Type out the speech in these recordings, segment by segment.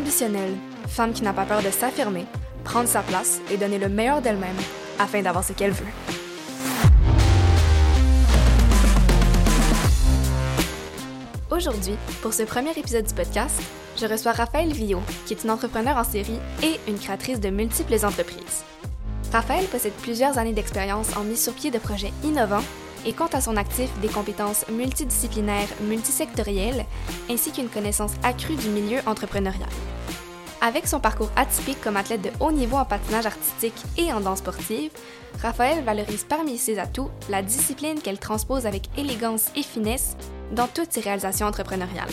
ambitionnelle, femme qui n'a pas peur de s'affirmer, prendre sa place et donner le meilleur d'elle-même afin d'avoir ce qu'elle veut. Aujourd'hui, pour ce premier épisode du podcast, je reçois Raphaël Villot, qui est une entrepreneur en série et une créatrice de multiples entreprises. Raphaël possède plusieurs années d'expérience en mise sur pied de projets innovants et compte à son actif des compétences multidisciplinaires multisectorielles ainsi qu'une connaissance accrue du milieu entrepreneurial. Avec son parcours atypique comme athlète de haut niveau en patinage artistique et en danse sportive, Raphaël valorise parmi ses atouts la discipline qu'elle transpose avec élégance et finesse dans toutes ses réalisations entrepreneuriales.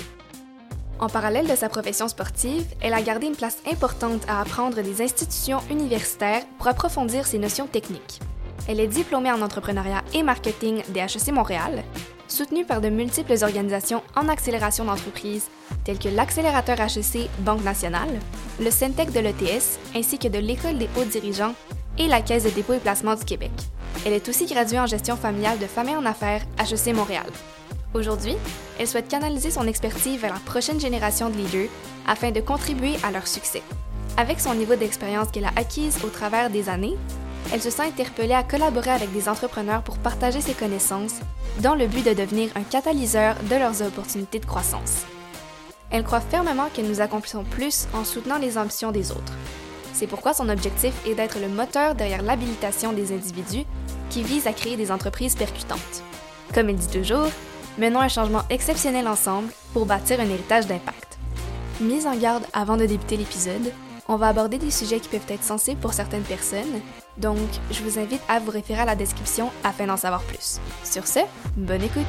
En parallèle de sa profession sportive, elle a gardé une place importante à apprendre des institutions universitaires pour approfondir ses notions techniques. Elle est diplômée en entrepreneuriat et marketing des HEC Montréal, soutenue par de multiples organisations en accélération d'entreprise telles que l'accélérateur HEC Banque Nationale, le Centec de l'ETS ainsi que de l'École des hauts dirigeants et la Caisse de dépôt et placement du Québec. Elle est aussi graduée en gestion familiale de famille en affaires HEC Montréal. Aujourd'hui, elle souhaite canaliser son expertise vers la prochaine génération de leaders afin de contribuer à leur succès. Avec son niveau d'expérience qu'elle a acquise au travers des années, elle se sent interpellée à collaborer avec des entrepreneurs pour partager ses connaissances dans le but de devenir un catalyseur de leurs opportunités de croissance. Elle croit fermement que nous accomplissons plus en soutenant les ambitions des autres. C'est pourquoi son objectif est d'être le moteur derrière l'habilitation des individus qui visent à créer des entreprises percutantes. Comme elle dit toujours, menons un changement exceptionnel ensemble pour bâtir un héritage d'impact. Mise en garde avant de débuter l'épisode, on va aborder des sujets qui peuvent être sensibles pour certaines personnes, donc je vous invite à vous référer à la description afin d'en savoir plus. Sur ce, bonne écoute!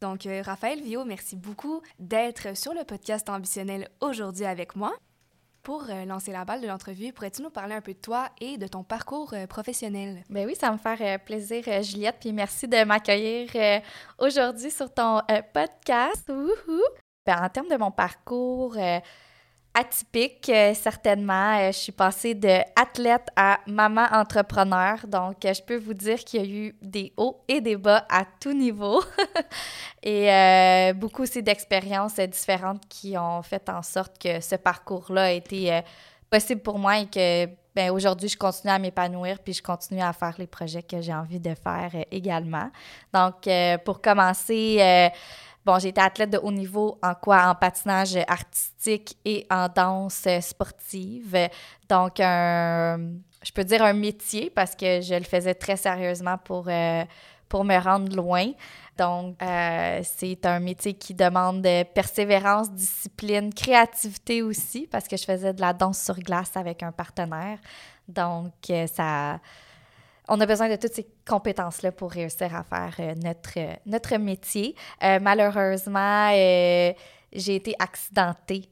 Donc, euh, Raphaël Vio, merci beaucoup d'être sur le podcast ambitionnel aujourd'hui avec moi. Pour euh, lancer la balle de l'entrevue, pourrais-tu nous parler un peu de toi et de ton parcours euh, professionnel? Ben oui, ça me faire euh, plaisir, Juliette, puis merci de m'accueillir aujourd'hui sur ton podcast. Ben, en termes de mon parcours, atypique, euh, certainement. Euh, je suis passée de athlète à maman entrepreneur. Donc, euh, je peux vous dire qu'il y a eu des hauts et des bas à tout niveau. et beaucoup aussi d'expériences différentes qui ont fait en sorte que ce parcours-là a été possible pour moi et que ben, aujourd'hui, je continue à m'épanouir puis je continue à faire les projets que j'ai envie de faire également. Donc, pour commencer, Bon, j'ai été athlète de haut niveau en quoi? En patinage artistique et en danse sportive. Donc, un, je peux dire un métier parce que je le faisais très sérieusement pour, euh, pour me rendre loin. Donc, euh, c'est un métier qui demande persévérance, discipline, créativité aussi parce que je faisais de la danse sur glace avec un partenaire. Donc, euh, ça on a besoin de toutes ces compétences-là pour réussir à faire euh, notre, euh, notre métier. Euh, malheureusement, j'ai été accidentée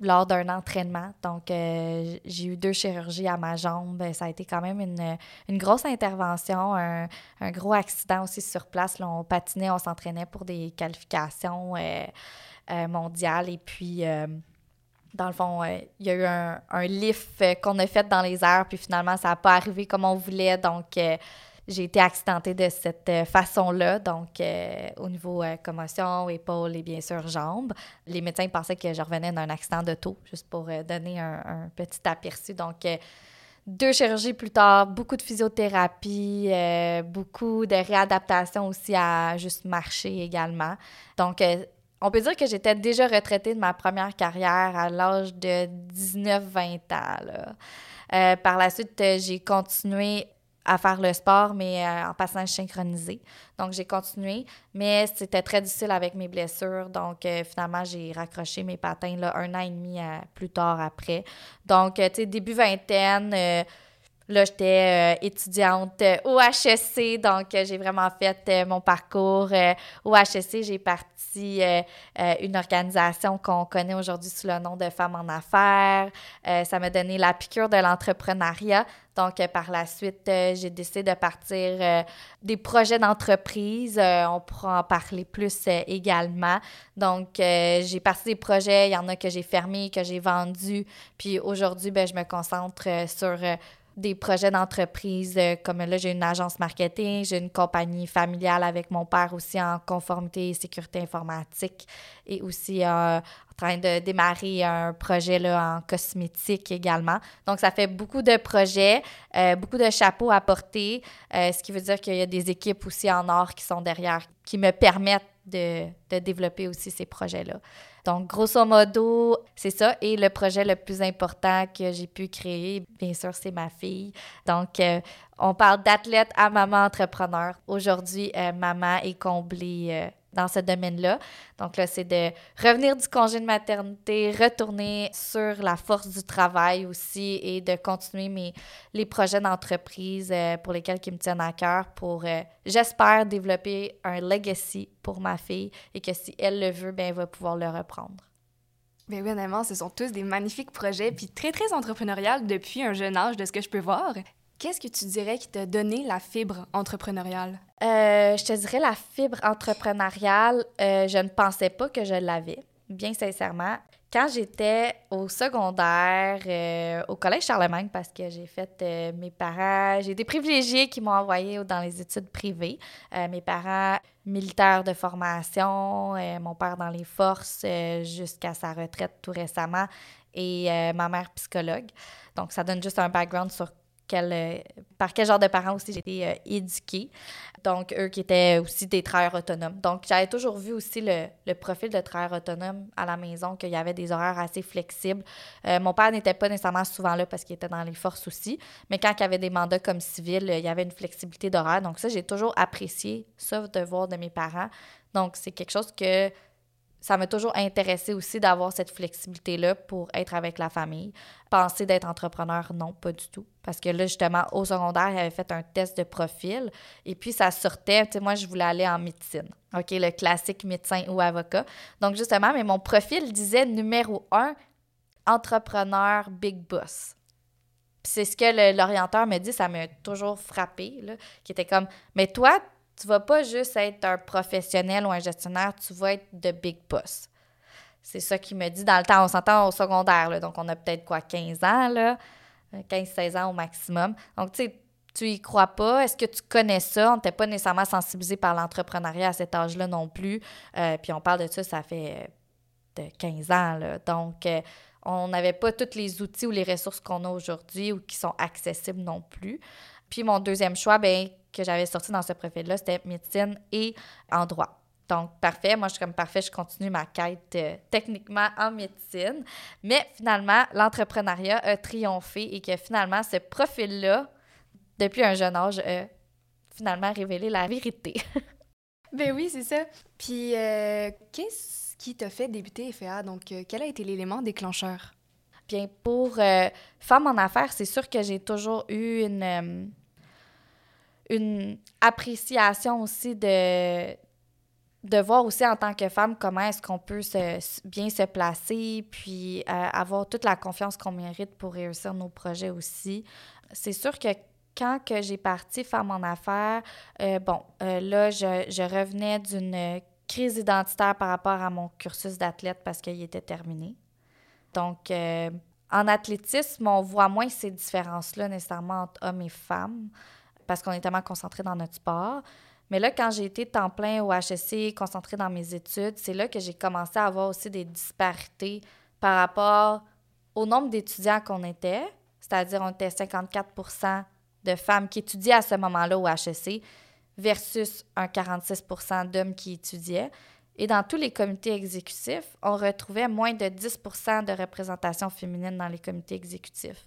lors d'un entraînement. Donc, j'ai eu deux chirurgies à ma jambe. Ça a été quand même une, une grosse intervention, un, un, gros accident aussi sur place. On patinait, on s'entraînait pour des qualifications mondiales. Et puis, dans le fond, euh, il y a eu un, lift euh, qu'on a fait dans les airs, puis finalement, ça n'a pas arrivé comme on voulait. Donc, euh, j'ai été accidentée de cette façon-là. Donc, au niveau commotion, épaule et bien sûr jambes. Les médecins pensaient que je revenais d'un accident de taux, juste pour donner un, petit aperçu. Donc, deux chirurgies plus tard, beaucoup de physiothérapie, beaucoup de réadaptation aussi à juste marcher également. Donc, on peut dire que j'étais déjà retraitée de ma première carrière à l'âge de 19-20 ans. Euh, par la suite, euh, j'ai continué à faire le sport, mais euh, en passage synchronisé. Donc, j'ai continué, mais c'était très difficile avec mes blessures. Donc, finalement, j'ai raccroché mes patins là, un an et demi plus tard après. Donc, tu sais, début vingtaine, là, j'étais étudiante au HEC. Donc, j'ai vraiment fait mon parcours au HEC. J'ai parti euh, euh, une organisation qu'on connaît aujourd'hui sous le nom de Femmes en affaires. Euh, ça m'a donné la piqûre de l'entrepreneuriat. Donc, par la suite, j'ai décidé de partir des projets d'entreprise. on pourra en parler plus également. Donc, j'ai parti des projets. Il y en a que j'ai fermés, que j'ai vendus. Puis aujourd'hui, ben, je me concentre sur des projets d'entreprise, euh, comme là, j'ai une agence marketing, j'ai une compagnie familiale avec mon père aussi en conformité et sécurité informatique et aussi euh, en train de démarrer un projet là, en cosmétique également. Donc, ça fait beaucoup de projets, euh, beaucoup de chapeaux à porter, ce qui veut dire qu'il y a des équipes aussi en or qui sont derrière, qui me permettent de, de développer aussi ces projets-là. Donc, grosso modo, c'est ça. Et le projet le plus important que j'ai pu créer, bien sûr, c'est ma fille. Donc, euh, on parle d'athlète à maman entrepreneur. Aujourd'hui, euh, maman est comblée. Dans ce domaine-là. Donc là, c'est de revenir du congé de maternité, retourner sur la force du travail aussi et de continuer mes, les projets d'entreprise euh, pour lesquels qui me tiennent à cœur pour, euh, j'espère, développer un legacy pour ma fille et que si elle le veut, ben, elle va pouvoir le reprendre. Bien oui, honnêtement, ce sont tous des magnifiques projets, puis très, très entrepreneurial depuis un jeune âge, de ce que je peux voir. Qu'est-ce que tu dirais qui t'a donné la fibre entrepreneuriale? Euh, je te dirais la fibre entrepreneuriale, euh, je ne pensais pas que je l'avais, bien sincèrement. Quand j'étais au secondaire, euh, au collège Charlemagne, parce que j'ai fait mes parents, j'ai des privilégiés qui m'ont envoyé dans les études privées. mes parents militaires de formation, mon père dans les forces jusqu'à sa retraite tout récemment et ma mère psychologue. Donc, ça donne juste un background sur euh, par quel genre de parents aussi j'ai été euh, éduquée. Donc, eux qui étaient aussi des travailleurs autonomes. Donc, j'avais toujours vu aussi le, profil de travailleur autonome à la maison, qu'il y avait des horaires assez flexibles. Euh, mon père n'était pas nécessairement souvent là parce qu'il était dans les forces aussi, mais quand il y avait des mandats comme civil, il y avait une flexibilité d'horaire. Donc, ça, j'ai toujours apprécié ça de voir de mes parents. Donc, c'est quelque chose que ça m'a toujours intéressé aussi d'avoir cette flexibilité-là pour être avec la famille. Penser d'être entrepreneur, non, pas du tout. Parce que là, justement, au secondaire, il avait fait un test de profil et puis ça sortait. Tu sais, moi, je voulais aller en médecine. OK, le classique médecin ou avocat. Donc, justement, mais mon profil disait numéro un, entrepreneur big boss. Puis c'est ce que l'orienteur me dit, ça m'a toujours frappé, qui était comme, mais toi, tu vas pas juste être un professionnel ou un gestionnaire, tu vas être de big boss. C'est ça qu'il me dit dans le temps. On s'entend au secondaire, donc on a peut-être quoi, 15 ans, là, 15-16 ans au maximum. Donc, tu sais, tu y crois pas? Est-ce que tu connais ça? On n'était pas nécessairement sensibilisé par l'entrepreneuriat à cet âge-là non plus. Euh, puis on parle de ça, ça fait de 15 ans. Donc, euh, on n'avait pas tous les outils ou les ressources qu'on a aujourd'hui ou qui sont accessibles non plus. Puis mon deuxième choix, ben que j'avais sorti dans ce profil-là, c'était médecine et en droit. Donc, parfait. Moi, je suis comme parfait, je continue ma quête euh, techniquement en médecine. Mais finalement, l'entrepreneuriat a triomphé et que finalement, ce profil-là, depuis un jeune âge, a finalement révélé la vérité. ben oui, c'est ça. Puis, euh, qu'est-ce qui t'a fait débuter FA? Donc, euh, quel a été l'élément déclencheur? Bien, pour Femme en affaires, c'est sûr que j'ai toujours eu une une appréciation aussi de, de voir aussi en tant que femme comment est-ce qu'on peut se, bien se placer, puis euh, avoir toute la confiance qu'on mérite pour réussir nos projets aussi. C'est sûr que quand que j'ai parti Femme en affaires, euh, bon, euh, là, je, je revenais d'une crise identitaire par rapport à mon cursus d'athlète parce qu'il était terminé. Donc, en athlétisme, on voit moins ces différences-là nécessairement entre hommes et femmes parce qu'on est tellement concentré dans notre sport. Mais là, quand j'ai été temps plein au HSC, concentré dans mes études, c'est là que j'ai commencé à avoir aussi des disparités par rapport au nombre d'étudiants qu'on était, c'est-à-dire on était 54 de femmes qui étudiaient à ce moment-là au HSC versus un 46 d'hommes qui étudiaient. Et dans tous les comités exécutifs, on retrouvait moins de 10% de représentation féminine dans les comités exécutifs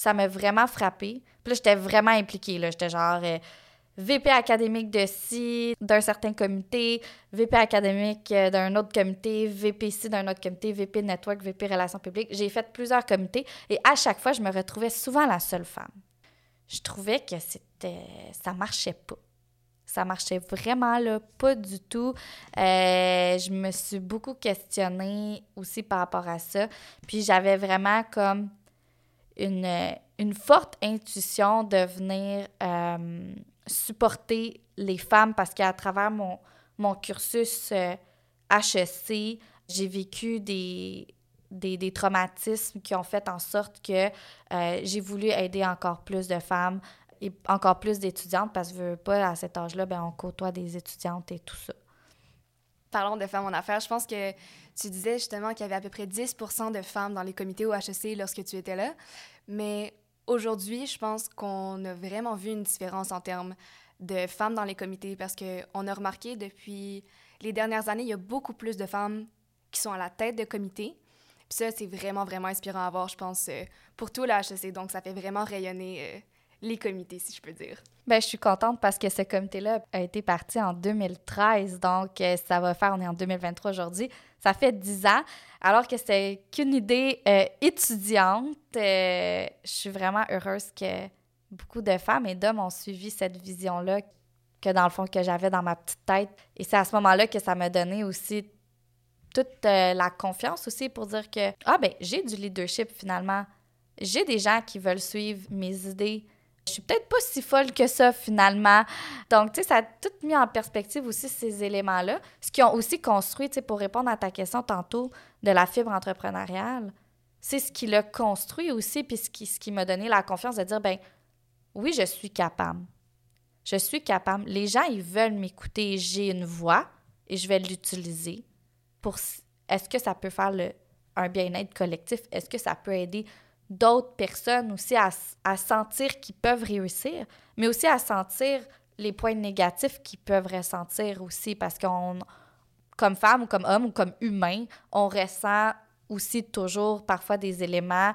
ça m'a vraiment frappé. Puis là, j'étais vraiment impliquée. Là. J'étais genre euh, VP académique de ci, d'un certain comité, VP académique euh, d'un autre comité, VP ci d'un autre comité, VP network, VP relations publiques. J'ai fait plusieurs comités et à chaque fois, je me retrouvais souvent la seule femme. Je trouvais que c'était ça marchait pas. Ça marchait vraiment là, pas du tout. Euh, je me suis beaucoup questionnée aussi par rapport à ça. Puis j'avais vraiment comme une, forte intuition de venir euh, supporter les femmes parce qu'à travers mon, mon cursus HEC, j'ai vécu des, des, des, traumatismes qui ont fait en sorte que euh, j'ai voulu aider encore plus de femmes et encore plus d'étudiantes parce que pas à cet âge-là, ben, on côtoie des étudiantes et tout ça. Parlons de femmes en affaires. Je pense que tu disais justement qu'il y avait à peu près 10 de femmes dans les comités au HEC lorsque tu étais là. Mais aujourd'hui, je pense qu'on a vraiment vu une différence en termes de femmes dans les comités parce qu'on a remarqué depuis les dernières années, il y a beaucoup plus de femmes qui sont à la tête de comités. Puis ça, c'est vraiment, vraiment inspirant à voir, je pense, euh, pour tout le HEC. Donc, ça fait vraiment rayonner euh, les comités, si je peux dire. Bien, je suis contente parce que ce comité-là a été parti en 2013, donc euh, ça va faire, on est en 2023 aujourd'hui, ça fait 10 ans, alors que c'est qu'une idée étudiante. je suis vraiment heureuse que beaucoup de femmes et d'hommes ont suivi cette vision-là que dans le fond que j'avais dans ma petite tête. Et c'est à ce moment-là que ça m'a donné aussi toute euh, la confiance aussi pour dire que ah ben j'ai du leadership finalement. J'ai des gens qui veulent suivre mes idées. Je suis peut-être pas si folle que ça finalement. Donc tu sais ça a tout mis en perspective aussi ces éléments-là, ce qui ont aussi construit tu sais pour répondre à ta question tantôt de la fibre entrepreneuriale. C'est ce qui l'a construit aussi puis ce qui, ce qui m'a donné la confiance de dire ben oui, je suis capable. Je suis capable. Les gens, ils veulent m'écouter. J'ai une voix et je vais l'utiliser pour. Est-ce que ça peut faire un bien-être collectif? Est-ce que ça peut aider d'autres personnes aussi à, à sentir qu'ils peuvent réussir, mais aussi à sentir les points négatifs qu'ils peuvent ressentir aussi parce qu'on, comme femme ou comme homme ou comme humain, on ressent aussi toujours parfois des éléments,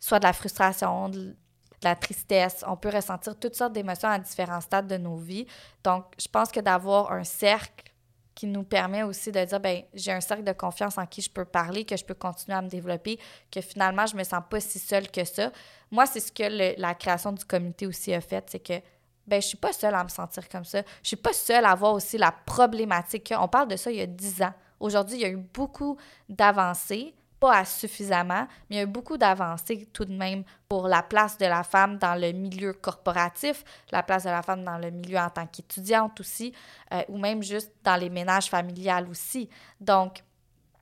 soit de la frustration, de, la tristesse, on peut ressentir toutes sortes d'émotions à différents stades de nos vies. Donc, je pense que d'avoir un cercle qui nous permet aussi de dire, ben j'ai un cercle de confiance en qui je peux parler, que je peux continuer à me développer, que finalement, je me sens pas si seule que ça. Moi, c'est ce que la création du comité aussi a fait, c'est que ben je suis pas seule à me sentir comme ça. Je suis pas seule à voir aussi la problématique. On parle de ça il y a dix ans. Aujourd'hui, il y a eu beaucoup d'avancées, pas suffisamment, mais il y a beaucoup d'avancées tout de même pour la place de la femme dans le milieu corporatif, la place de la femme dans le milieu en tant qu'étudiante aussi, euh, ou même juste dans les ménages familiales aussi. Donc,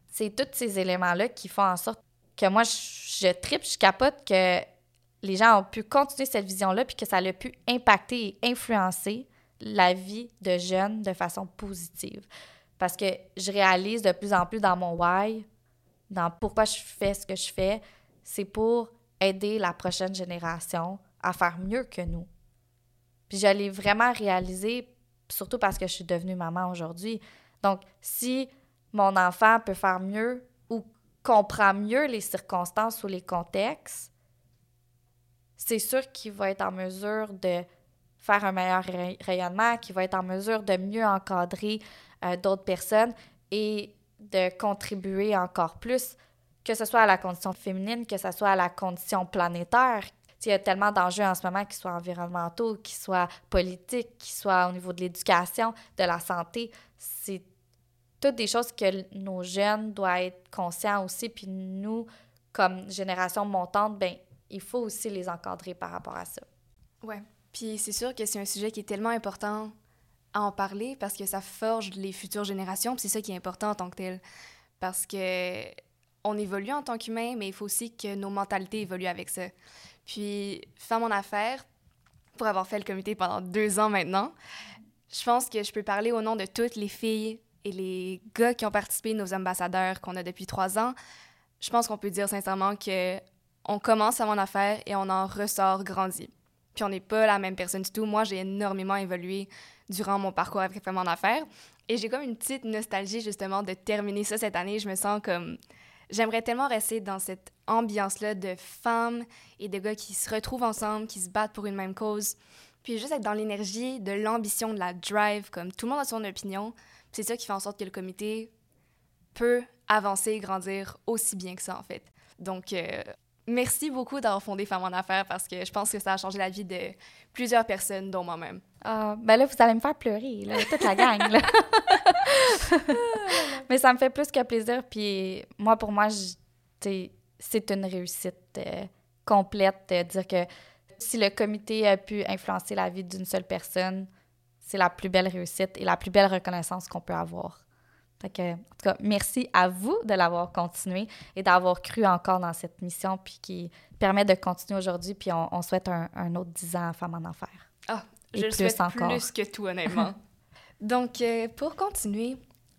c'est tous ces éléments-là qui font en sorte que moi, je, je tripe, je capote que les gens ont pu continuer cette vision-là, puis que ça a pu impacter et influencer la vie de jeunes de façon positive. Parce que je réalise de plus en plus dans mon why dans pourquoi je fais ce que je fais, c'est pour aider la prochaine génération à faire mieux que nous. Puis je l'ai vraiment réalisé, surtout parce que je suis devenue maman aujourd'hui. Donc, si mon enfant peut faire mieux ou comprend mieux les circonstances ou les contextes, c'est sûr qu'il va être en mesure de faire un meilleur rayonnement, qu'il va être en mesure de mieux encadrer euh, d'autres personnes et de contribuer encore plus, que ce soit à la condition féminine, que ce soit à la condition planétaire. Il y a tellement d'enjeux en ce moment, qu'ils soient environnementaux, qu'ils soient politiques, qu'ils soient au niveau de l'éducation, de la santé. C'est toutes des choses que nos jeunes doivent être conscients aussi. Puis nous, comme génération montante, ben il faut aussi les encadrer par rapport à ça. Ouais. Puis c'est sûr que c'est un sujet qui est tellement important à en parler parce que ça forge les futures générations. C'est ça qui est important en tant que tel. Parce que on évolue en tant qu'humain, mais il faut aussi que nos mentalités évoluent avec ça. Puis, Femme en affaires, pour avoir fait le comité pendant deux ans maintenant, je pense que je peux parler au nom de toutes les filles et les gars qui ont participé, nos ambassadeurs qu'on a depuis trois ans. Je pense qu'on peut dire sincèrement que on commence à mon affaire et on en ressort grandi. Puis on n'est pas la même personne du tout. Moi, j'ai énormément évolué durant mon parcours avec Femmes en affaires. Et j'ai comme une petite nostalgie justement de terminer ça cette année. Je me sens comme... J'aimerais tellement rester dans cette ambiance-là de femmes et de gars qui se retrouvent ensemble, qui se battent pour une même cause. Puis juste être dans l'énergie, de l'ambition, de la drive, comme tout le monde a son opinion. C'est ça qui fait en sorte que le comité peut avancer et grandir aussi bien que ça, en fait. Donc, euh, merci beaucoup d'avoir fondé Femmes en Affaires parce que je pense que ça a changé la vie de plusieurs personnes, dont moi-même. Ah, ben là, vous allez me faire pleurer, là, toute la gang, là. Mais ça me fait plus que plaisir. Puis moi, pour moi, c'est une réussite euh, complète dire que si le comité a pu influencer la vie d'une seule personne, c'est la plus belle réussite et la plus belle reconnaissance qu'on peut avoir. que, en tout cas, merci à vous de l'avoir continué et d'avoir cru encore dans cette mission, puis qui permet de continuer aujourd'hui. Puis on, souhaite un, autre 10 ans à Femmes en Enfer. Ah, je le souhaite encore. plus que tout, honnêtement. Donc, euh, pour continuer,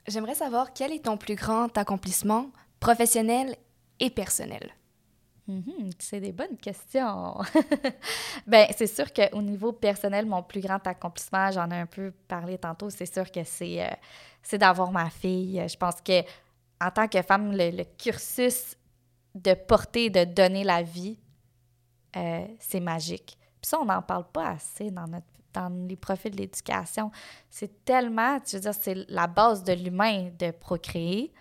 j'aimerais savoir quel est ton plus grand accomplissement professionnel et personnel? Mhm, c'est des bonnes questions. ben, c'est sûr qu'au niveau personnel, mon plus grand accomplissement, j'en ai un peu parlé tantôt, c'est sûr que c'est euh, c'est d'avoir ma fille. Je pense que en tant que femme, le, cursus de porter, de donner la vie, euh, c'est magique. Puis ça, on n'en parle pas assez dans, notre, dans les profils de l'éducation. C'est tellement, je veux dire, c'est la base de l'humain de procréer.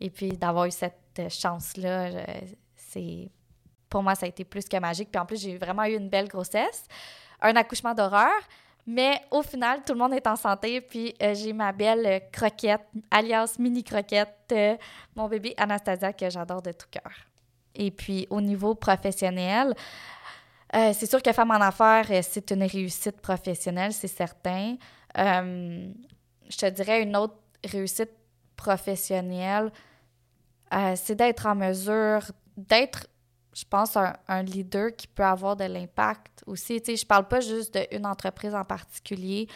Et puis d'avoir eu cette chance-là, c'est pour moi, ça a été plus que magique. Puis en plus, j'ai vraiment eu une belle grossesse, un accouchement d'horreur. Mais au final, tout le monde est en santé. Puis euh, j'ai ma belle croquette, alias mini croquette, euh, mon bébé Anastasia, que j'adore de tout cœur. Et puis au niveau professionnel, euh, c'est sûr que Femme en affaires, c'est une réussite professionnelle, c'est certain. je te dirais une autre réussite professionnelle, c'est d'être en mesure d'être je pense, un, leader qui peut avoir de l'impact aussi. Tu sais, je parle pas juste d'une entreprise en particulier,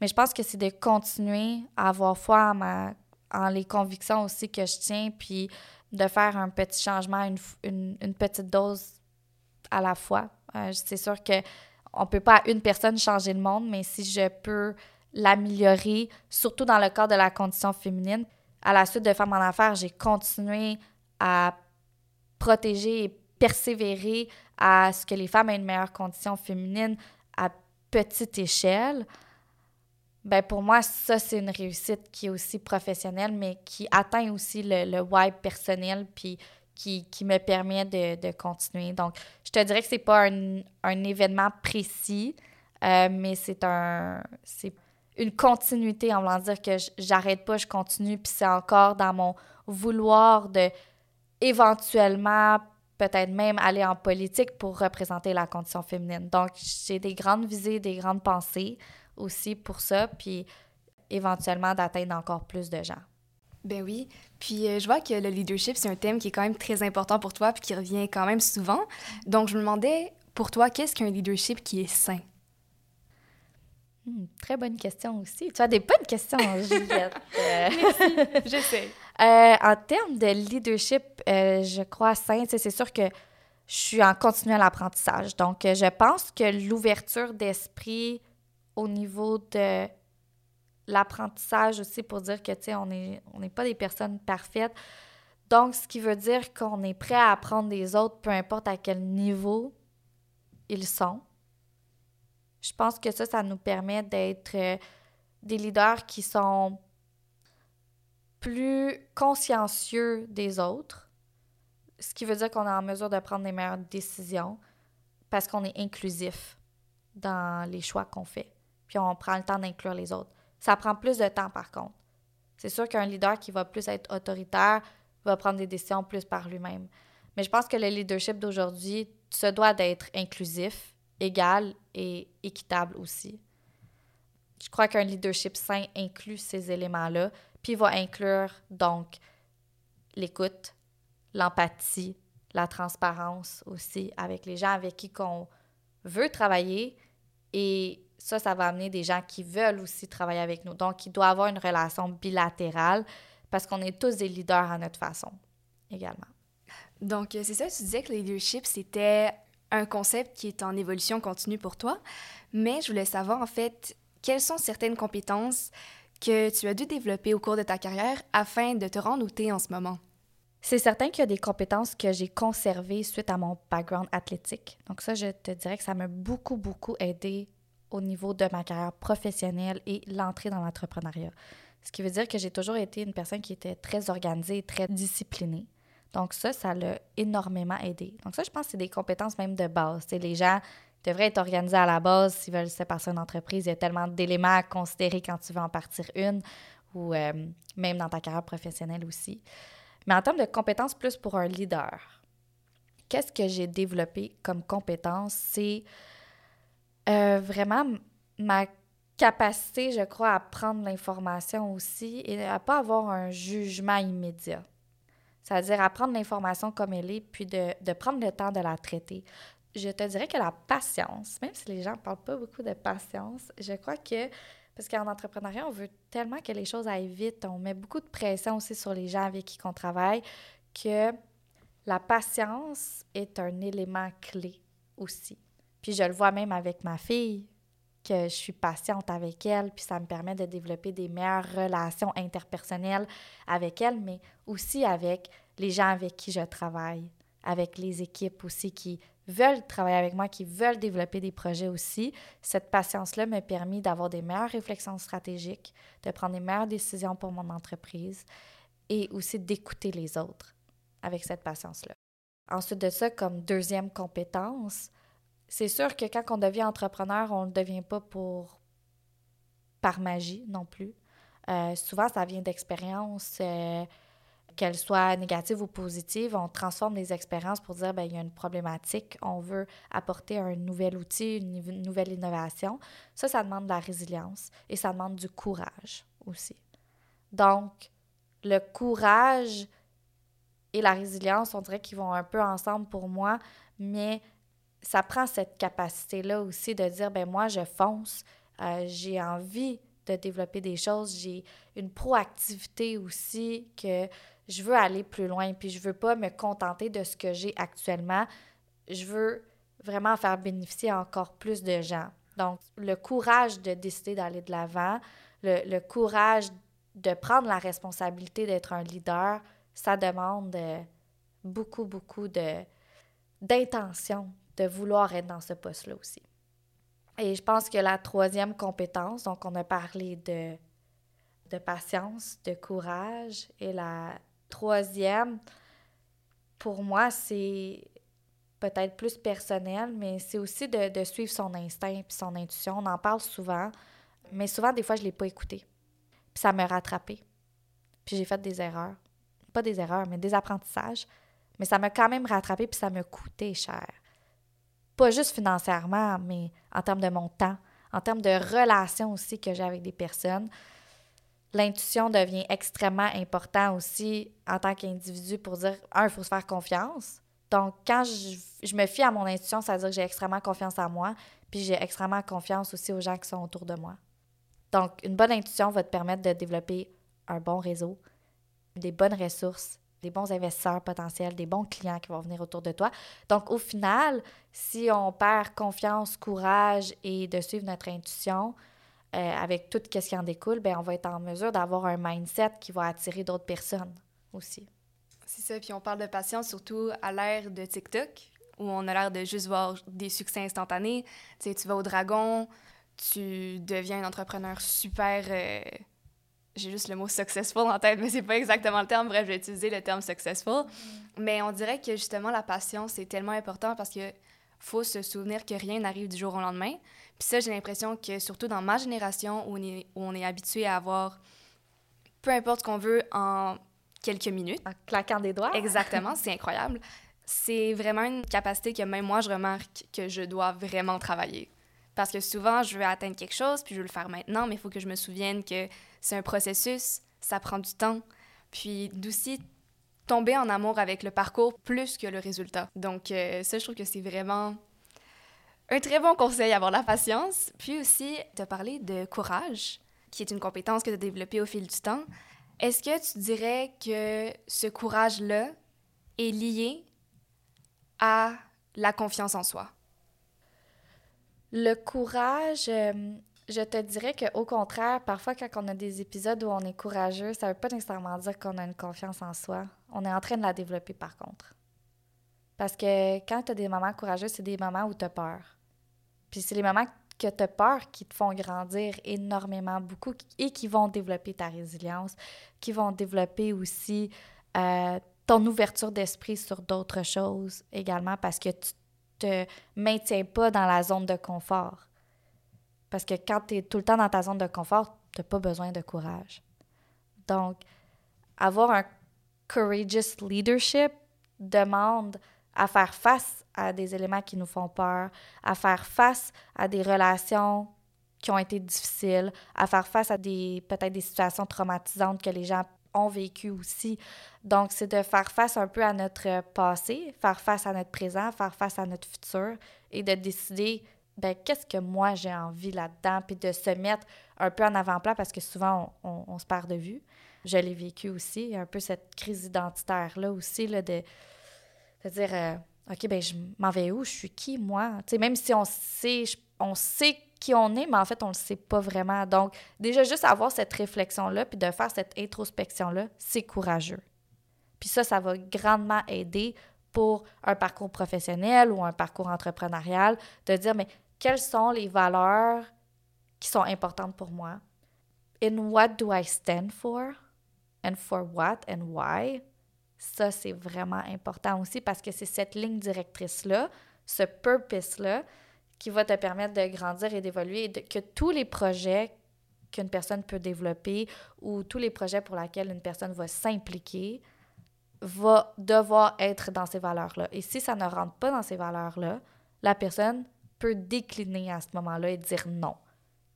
mais je pense que c'est de continuer à avoir foi en, ma, en les convictions aussi que je tiens, puis de faire un petit changement, une, une, petite dose à la fois. Euh, c'est sûr que on peut pas à une personne changer le monde, mais si je peux l'améliorer, surtout dans le cadre de la condition féminine, à la suite de Femmes en affaires, j'ai continué à protéger et persévérer à ce que les femmes aient une meilleure condition féminine à petite échelle, ben pour moi, ça, c'est une réussite qui est aussi professionnelle, mais qui atteint aussi le, le personnel, puis qui, qui, me permet de, de, continuer. Donc, je te dirais que c'est pas un, un, événement précis, euh, mais c'est un c'est une continuité en voulant dire que j'arrête pas, je continue, puis c'est encore dans mon vouloir de éventuellement peut-être même aller en politique pour représenter la condition féminine. Donc, j'ai des grandes visées, des grandes pensées aussi pour ça, puis éventuellement d'atteindre encore plus de gens. Ben oui. Puis euh, je vois que le leadership, c'est un thème qui est quand même très important pour toi, puis qui revient quand même souvent. Donc, je me demandais, pour toi, qu'est-ce qu'un leadership qui est sain? Hmm, très bonne question aussi. Tu as des bonnes questions, Juliette. Merci, je sais. Euh, en termes de leadership, euh, je crois sain, c'est sûr que je suis en continuel apprentissage. Donc, je pense que l'ouverture d'esprit au niveau de l'apprentissage aussi pour dire que, tu sais, on n'est pas des personnes parfaites. Donc, ce qui veut dire qu'on est prêt à apprendre des autres, peu importe à quel niveau ils sont. Je pense que ça, ça nous permet d'être des leaders qui sont plus consciencieux des autres, ce qui veut dire qu'on est en mesure de prendre les meilleures décisions parce qu'on est inclusif dans les choix qu'on fait. Puis on prend le temps d'inclure les autres. Ça prend plus de temps par contre. C'est sûr qu'un leader qui va plus être autoritaire va prendre des décisions plus par lui-même. Mais je pense que le leadership d'aujourd'hui se doit d'être inclusif, égal et équitable aussi. Je crois qu'un leadership sain inclut ces éléments-là, puis va inclure donc l'écoute, l'empathie, la transparence aussi avec les gens avec qui on veut travailler. Et ça, ça va amener des gens qui veulent aussi travailler avec nous. Donc, il doit avoir une relation bilatérale parce qu'on est tous des leaders à notre façon également. Donc, c'est ça, tu disais que le leadership, c'était un concept qui est en évolution continue pour toi. Mais je voulais savoir, en fait, quelles sont certaines compétences que tu as dû développer au cours de ta carrière afin de te rendre où tu en ce moment? C'est certain qu'il y a des compétences que j'ai conservées suite à mon background athlétique. Donc ça, je te dirais que ça m'a beaucoup, beaucoup aidé au niveau de ma carrière professionnelle et l'entrée dans l'entrepreneuriat. Ce qui veut dire que j'ai toujours été une personne qui était très organisée, très disciplinée. Donc ça, ça l'a énormément aidé. Donc ça, je pense que c'est des compétences même de base. C'est les gens devrait être organisé à la base s'ils veulent se passer une entreprise. Il y a tellement d'éléments à considérer quand tu veux en partir une ou euh, même dans ta carrière professionnelle aussi. Mais en termes de compétences plus pour un leader, qu'est-ce que j'ai développé comme compétence? Euh, vraiment ma capacité, je crois, à prendre l'information aussi et à pas avoir un jugement immédiat. C'est-à-dire à prendre l'information comme elle est, puis de, de, prendre le temps de la traiter. Je te dirais que la patience, même si les gens ne parlent pas beaucoup de patience, je crois que, parce qu'en entrepreneuriat, on veut tellement que les choses aillent vite, on met beaucoup de pression aussi sur les gens avec qui on travaille, que la patience est un élément clé aussi. Puis je le vois même avec ma fille, que je suis patiente avec elle, puis ça me permet de développer des meilleures relations interpersonnelles avec elle, mais aussi avec les gens avec qui je travaille, avec les équipes aussi qui veulent travailler avec moi, qui veulent développer des projets aussi. Cette patience-là m'a permis d'avoir des meilleures réflexions stratégiques, de prendre des meilleures décisions pour mon entreprise et aussi d'écouter les autres avec cette patience-là. Ensuite de ça, comme deuxième compétence, c'est sûr que quand on devient entrepreneur, on ne le devient pas pour par magie non plus. Euh, souvent, ça vient d'expériences, euh, qu'elles soient négatives ou positives. On transforme les expériences pour dire, ben il y a une problématique, on veut apporter un nouvel outil, une nouvelle innovation. Ça, ça demande de la résilience et ça demande du courage aussi. Donc, le courage et la résilience, on dirait qu'ils vont un peu ensemble pour moi, mais ça prend cette capacité-là aussi de dire, ben moi, je fonce, euh, j'ai envie de développer des choses, j'ai une proactivité aussi que je veux aller plus loin, puis je veux pas me contenter de ce que j'ai actuellement, je veux vraiment faire bénéficier encore plus de gens. Donc, le courage de décider d'aller de l'avant, le, le, courage de prendre la responsabilité d'être un leader, ça demande euh, beaucoup, beaucoup de d'intention de vouloir être dans ce poste-là aussi. Et je pense que la troisième compétence, donc on a parlé de, patience, de courage, et la troisième, pour moi, c'est peut-être plus personnel, mais c'est aussi de, de, suivre son instinct et son intuition. On en parle souvent, mais souvent, des fois, je ne l'ai pas écouté. Puis ça m'a rattrapé. Puis j'ai fait des erreurs. Pas des erreurs, mais des apprentissages. Mais ça m'a quand même rattrapé, puis ça m'a coûté cher pas juste financièrement, mais en termes de mon temps, en termes de relations aussi que j'ai avec des personnes. L'intuition devient extrêmement important aussi en tant qu'individu pour dire, un, il faut se faire confiance. Donc, quand je, je me fie à mon intuition, ça veut dire que j'ai extrêmement confiance en moi, puis j'ai extrêmement confiance aussi aux gens qui sont autour de moi. Donc, une bonne intuition va te permettre de développer un bon réseau, des bonnes ressources, des bons investisseurs potentiels, des bons clients qui vont venir autour de toi. Donc, au final, si on perd confiance, courage et de suivre notre intuition, euh, avec tout ce qui en découle, bien, on va être en mesure d'avoir un mindset qui va attirer d'autres personnes aussi. C'est ça, puis on parle de patience surtout à l'ère de TikTok, où on a l'air de juste voir des succès instantanés. Tu sais, tu vas au Dragon, tu deviens un entrepreneur super... Euh, j'ai juste le mot successful en tête, mais c'est pas exactement le terme. Bref, j'ai utilisé le terme successful. Mm. Mais on dirait que justement, la patience, c'est tellement important parce que faut se souvenir que rien n'arrive du jour au lendemain. Puis ça, j'ai l'impression que surtout dans ma génération où on est, où on est habitué à avoir peu importe ce qu'on veut en quelques minutes. En claquant des doigts. Exactement, c'est incroyable. C'est vraiment une capacité que même moi, je remarque que je dois vraiment travailler. Parce que souvent, je veux atteindre quelque chose, puis je veux le faire maintenant, mais il faut que je me souvienne que c'est un processus, ça prend du temps. Puis d'aussi tomber en amour avec le parcours plus que le résultat. Donc euh, ça, je trouve que c'est vraiment un très bon conseil, avoir la patience. Puis aussi, te parler de courage, qui est une compétence que tu as développée au fil du temps. Est-ce que tu dirais que ce courage-là est lié à la confiance en soi? Le courage, euh, je te dirais qu'au contraire, parfois quand on a des épisodes où on est courageux, ça ne veut pas nécessairement dire qu'on a une confiance en soi. On est en train de la développer par contre. Parce que quand tu as des moments courageux, c'est des moments où tu as peur. Puis c'est les moments que tu as peur qui te font grandir énormément, beaucoup, et qui vont développer ta résilience, qui vont développer aussi euh, ton ouverture d'esprit sur d'autres choses également, parce que tu te maintiens pas dans la zone de confort. Parce que quand tu es tout le temps dans ta zone de confort, tu n'as pas besoin de courage. Donc, avoir un courageous leadership demande à faire face à des éléments qui nous font peur, à faire face à des relations qui ont été difficiles, à faire face à des peut-être des situations traumatisantes que les gens ont vécues aussi. Donc, c'est de faire face un peu à notre passé, faire face à notre présent, faire face à notre futur et de décider ben, qu'est-ce que moi j'ai envie là-dedans, puis de se mettre un peu en avant-plan parce que souvent on, se perd de vue. Je l'ai vécu aussi, un peu cette crise identitaire-là aussi, là, de, de dire euh, OK, ben je m'en vais où? Je suis qui, moi? sais, même si on sait, on sait qui on est, mais en fait, on ne le sait pas vraiment. Donc, déjà, juste avoir cette réflexion-là, puis de faire cette introspection-là, c'est courageux. Puis ça, ça va grandement aider pour un parcours professionnel ou un parcours entrepreneurial, de dire, mais quelles sont les valeurs qui sont importantes pour moi? In what do I stand for? And for what? And why? Ça, c'est vraiment important aussi parce que c'est cette ligne directrice-là, ce purpose-là, qui va te permettre de grandir et d'évoluer et que tous les projets qu'une personne peut développer ou tous les projets pour lesquels une personne va s'impliquer va devoir être dans ces valeurs-là. Et si ça ne rentre pas dans ces valeurs-là, la personne peut décliner à ce moment-là et dire non.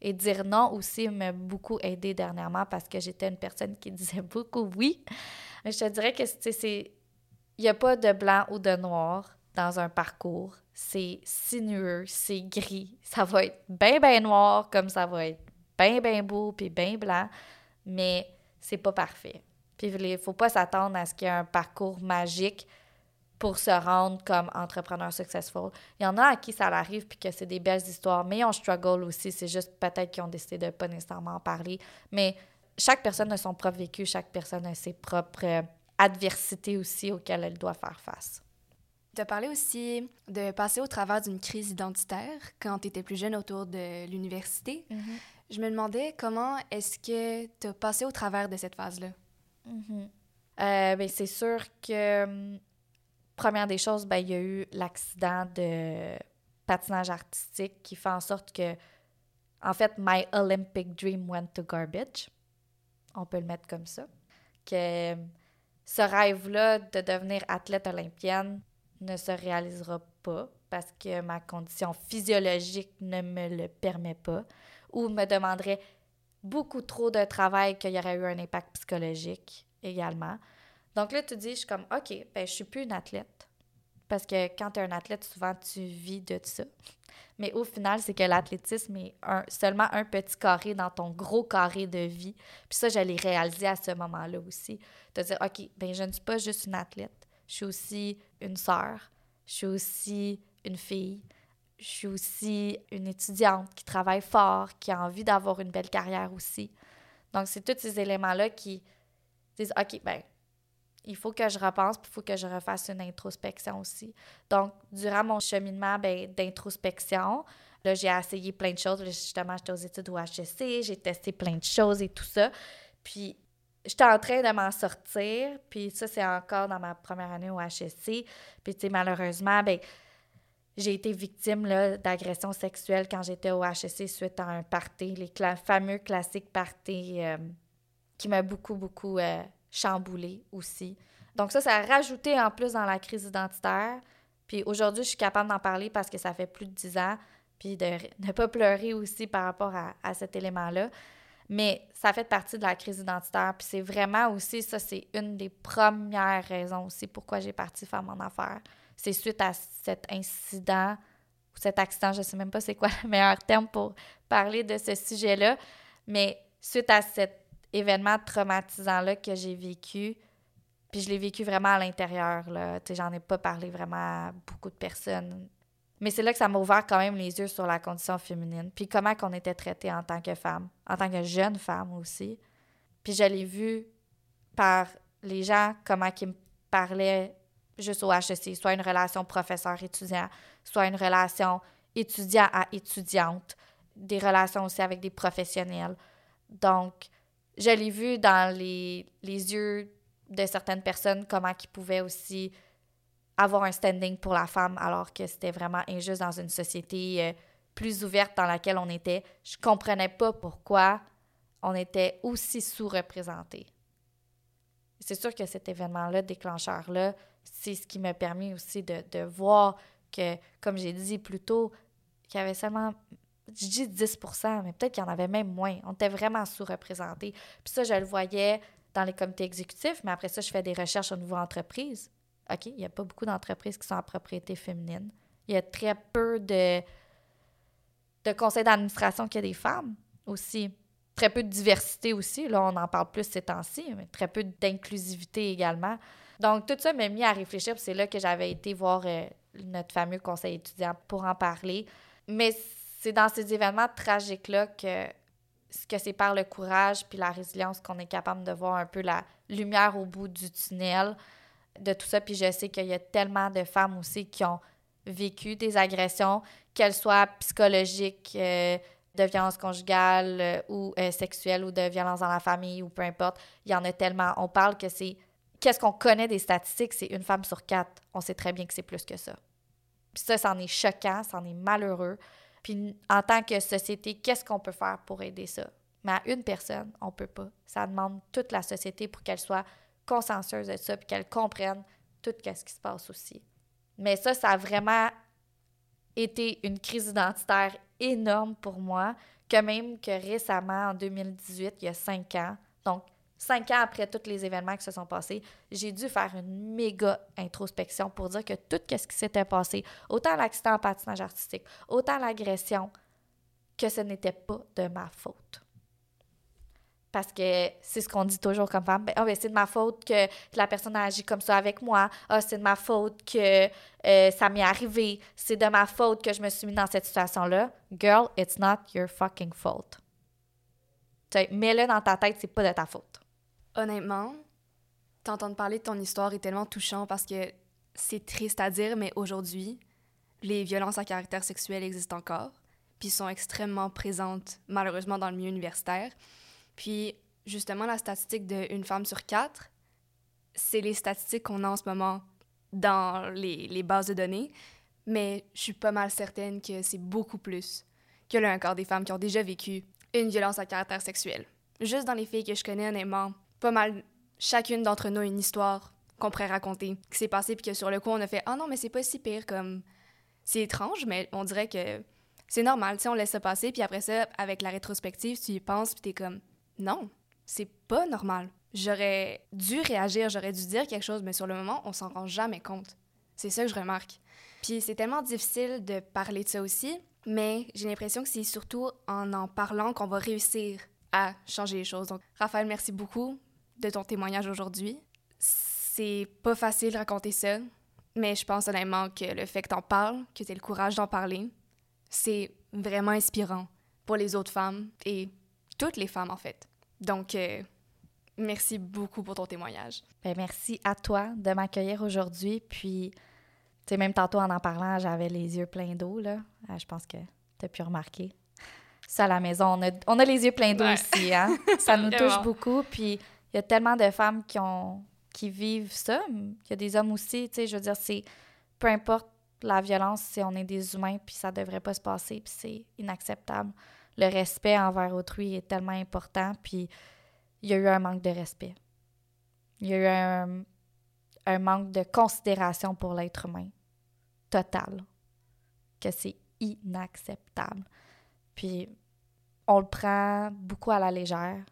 Et dire non aussi m'a beaucoup aidé dernièrement parce que j'étais une personne qui disait beaucoup oui. Mais je te dirais que c'est. N'y a pas de blanc ou de noir dans un parcours. C'est sinueux, c'est gris. Ça va être bien, bien noir, comme ça va être bien, bien beau, puis bien blanc, mais c'est pas parfait. Puis il ne faut pas s'attendre à ce qu'il y ait un parcours magique pour se rendre comme entrepreneur successful. Il y en a à qui ça arrive puis que c'est des belles histoires, mais on struggle aussi. C'est juste peut-être qu'ils ont décidé de pas nécessairement en parler. Mais chaque personne a son propre vécu, chaque personne a ses propres adversités aussi auxquelles elle doit faire face. Tu as parlé aussi de passer au travers d'une crise identitaire quand tu étais plus jeune autour de l'université. Mm-hmm. Je me demandais comment est-ce que tu as passé au travers de cette phase-là? Ben, c'est sûr que, hum, première des choses, ben, il y a eu l'accident de patinage artistique qui fait en sorte que, en fait, my Olympic dream went to garbage. On peut le mettre comme ça. Que hum, ce rêve-là de devenir athlète olympienne ne se réalisera pas parce que ma condition physiologique ne me le permet pas ou me demanderait beaucoup trop de travail qu'il y aurait eu un impact psychologique également. Donc là, tu dis, je suis comme, OK, ben, je suis plus une athlète. Parce que quand tu es un athlète, souvent, tu vis de ça. Mais au final, c'est que l'athlétisme est un, seulement un petit carré dans ton gros carré de vie. Puis ça, je l'ai réalisé à ce moment-là aussi. De dire, OK, ben, je ne suis pas juste une athlète. Je suis aussi une sœur. Je suis aussi une fille. Je suis aussi une étudiante qui travaille fort, qui a envie d'avoir une belle carrière aussi. Donc, c'est tous ces éléments-là qui disent OK, ben il faut que je repense, il faut que je refasse une introspection aussi. Donc, durant mon cheminement ben, d'introspection, là, j'ai essayé plein de choses. Justement, j'étais aux études au HSC, j'ai testé plein de choses et tout ça. Puis, j'étais en train de m'en sortir, puis ça, c'est encore dans ma première année au HSC. Puis, tu sais, malheureusement, ben j'ai été victime d'agressions sexuelles quand j'étais au HSC suite à un party, les fameux classiques parties euh, qui m'a beaucoup, beaucoup euh, chamboulé aussi. Donc ça, ça a rajouté en plus dans la crise identitaire. Puis aujourd'hui, je suis capable d'en parler parce que ça fait plus de dix ans, puis de ne pas pleurer aussi par rapport à, à cet élément-là. Mais ça fait partie de la crise identitaire. Puis c'est vraiment aussi, ça, c'est une des premières raisons aussi pourquoi j'ai parti faire mon affaire c'est suite à cet incident ou cet accident, je ne sais même pas c'est quoi le meilleur terme pour parler de ce sujet-là, mais suite à cet événement traumatisant-là que j'ai vécu, puis je l'ai vécu vraiment à l'intérieur, là. J'en ai pas parlé vraiment à beaucoup de personnes. Mais c'est là que ça m'a ouvert quand même les yeux sur la condition féminine, puis comment qu'on était traité en tant que femme, en tant que jeune femme aussi. Puis je l'ai vu par les gens, comment ils me parlaient juste au HEC, soit une relation professeur-étudiant, soit une relation étudiant à étudiante, des relations aussi avec des professionnels. Donc, je l'ai vu dans les, les yeux de certaines personnes, comment ils pouvaient aussi avoir un standing pour la femme alors que c'était vraiment injuste dans une société euh, plus ouverte dans laquelle on était. Je comprenais pas pourquoi on était aussi sous-représenté. C'est sûr que cet événement-là, déclencheur-là, c'est ce qui m'a permis aussi de, voir que, comme j'ai dit plus tôt, qu'il y avait seulement je dis 10% mais peut-être qu'il y en avait même moins. On était vraiment sous-représentés. Puis ça, je le voyais dans les comités exécutifs, mais après ça, je fais des recherches au niveau entreprise. OK, il n'y a pas beaucoup d'entreprises qui sont en propriété féminine. Il y a très peu de, conseils d'administration qui a des femmes aussi. Très peu de diversité aussi. Là, on en parle plus ces temps-ci, mais très peu d'inclusivité également. Donc, tout ça m'a mis à réfléchir. C'est là que j'avais été voir euh, notre fameux conseil étudiant pour en parler. Mais c'est dans ces événements tragiques-là que, que c'est par le courage puis la résilience qu'on est capable de voir un peu la lumière au bout du tunnel de tout ça. Puis je sais qu'il y a tellement de femmes aussi qui ont vécu des agressions, qu'elles soient psychologiques, euh, de violence conjugale euh, ou euh, sexuelle ou de violence dans la famille ou peu importe. Il y en a tellement. On parle que c'est. Qu'est-ce qu'on connaît des statistiques? C'est une femme sur quatre. On sait très bien que c'est plus que ça. Puis ça, c'en est choquant, c'en est malheureux. Puis en tant que société, qu'est-ce qu'on peut faire pour aider ça? Mais à une personne, on peut pas. Ça demande toute la société pour qu'elle soit consciencieuse de ça, puis qu'elle comprenne tout ce qui se passe aussi. Mais ça, ça a vraiment été une crise identitaire énorme pour moi, que même que récemment, en 2018, il y a cinq ans, donc cinq ans après tous les événements qui se sont passés, j'ai dû faire une méga introspection pour dire que tout ce qui s'était passé, autant l'accident en patinage artistique, autant l'agression, que ce n'était pas de ma faute parce que c'est ce qu'on dit toujours comme femme. Ben, ben, c'est de ma faute que, la personne a agi comme ça avec moi. Ah, c'est de ma faute que euh, ça m'est arrivé. C'est de ma faute que je me suis mis dans cette situation-là. Girl, it's not your fucking fault. Mets-le dans ta tête, c'est pas de ta faute. Honnêtement, t'entendre parler de ton histoire est tellement touchant parce que c'est triste à dire, mais aujourd'hui, les violences à caractère sexuel existent encore, puis sont extrêmement présentes, malheureusement, dans le milieu universitaire. Puis, justement, la statistique d'une femme sur quatre, c'est les statistiques qu'on a en ce moment dans les, les, bases de données, mais je suis pas mal certaine que c'est beaucoup plus que le un des femmes qui ont déjà vécu une violence à caractère sexuel. Juste dans les filles que je connais, honnêtement, pas mal, chacune d'entre nous a une histoire qu'on pourrait raconter, qui s'est passée, puis que sur le coup, on a fait « Ah oh non, mais c'est pas si pire, comme... C'est étrange, mais on dirait que c'est normal, tu sais, on laisse ça passer, puis après ça, avec la rétrospective, tu y penses, puis t'es comme non, c'est pas normal. J'aurais dû réagir, j'aurais dû dire quelque chose, mais sur le moment, on s'en rend jamais compte. C'est ça que je remarque. Puis c'est tellement difficile de parler de ça aussi, mais j'ai l'impression que c'est surtout en en parlant qu'on va réussir à changer les choses. Donc, Raphaël, merci beaucoup de ton témoignage aujourd'hui. C'est pas facile de raconter ça, mais je pense honnêtement que le fait que t'en parles, que t'aies le courage d'en parler, c'est vraiment inspirant pour les autres femmes et toutes les femmes, en fait. Donc, euh, merci beaucoup pour ton témoignage. Ben, merci à toi de m'accueillir aujourd'hui. Puis, tu sais, même tantôt en en parlant, j'avais les yeux pleins d'eau, là. Ah, je pense que tu as pu remarquer. Ça, à la maison, on a, les yeux pleins d'eau aussi, hein? Ça nous touche beaucoup. Puis, il y a tellement de femmes qui, ont, qui vivent ça. Il y a des hommes aussi, tu sais, je veux dire, c'est... Peu importe la violence, si on est des humains, puis ça devrait pas se passer, puis c'est inacceptable le respect envers autrui est tellement important, puis il y a eu un manque de respect. Il y a eu un, manque de considération pour l'être humain total, que c'est inacceptable. Puis on le prend beaucoup à la légère.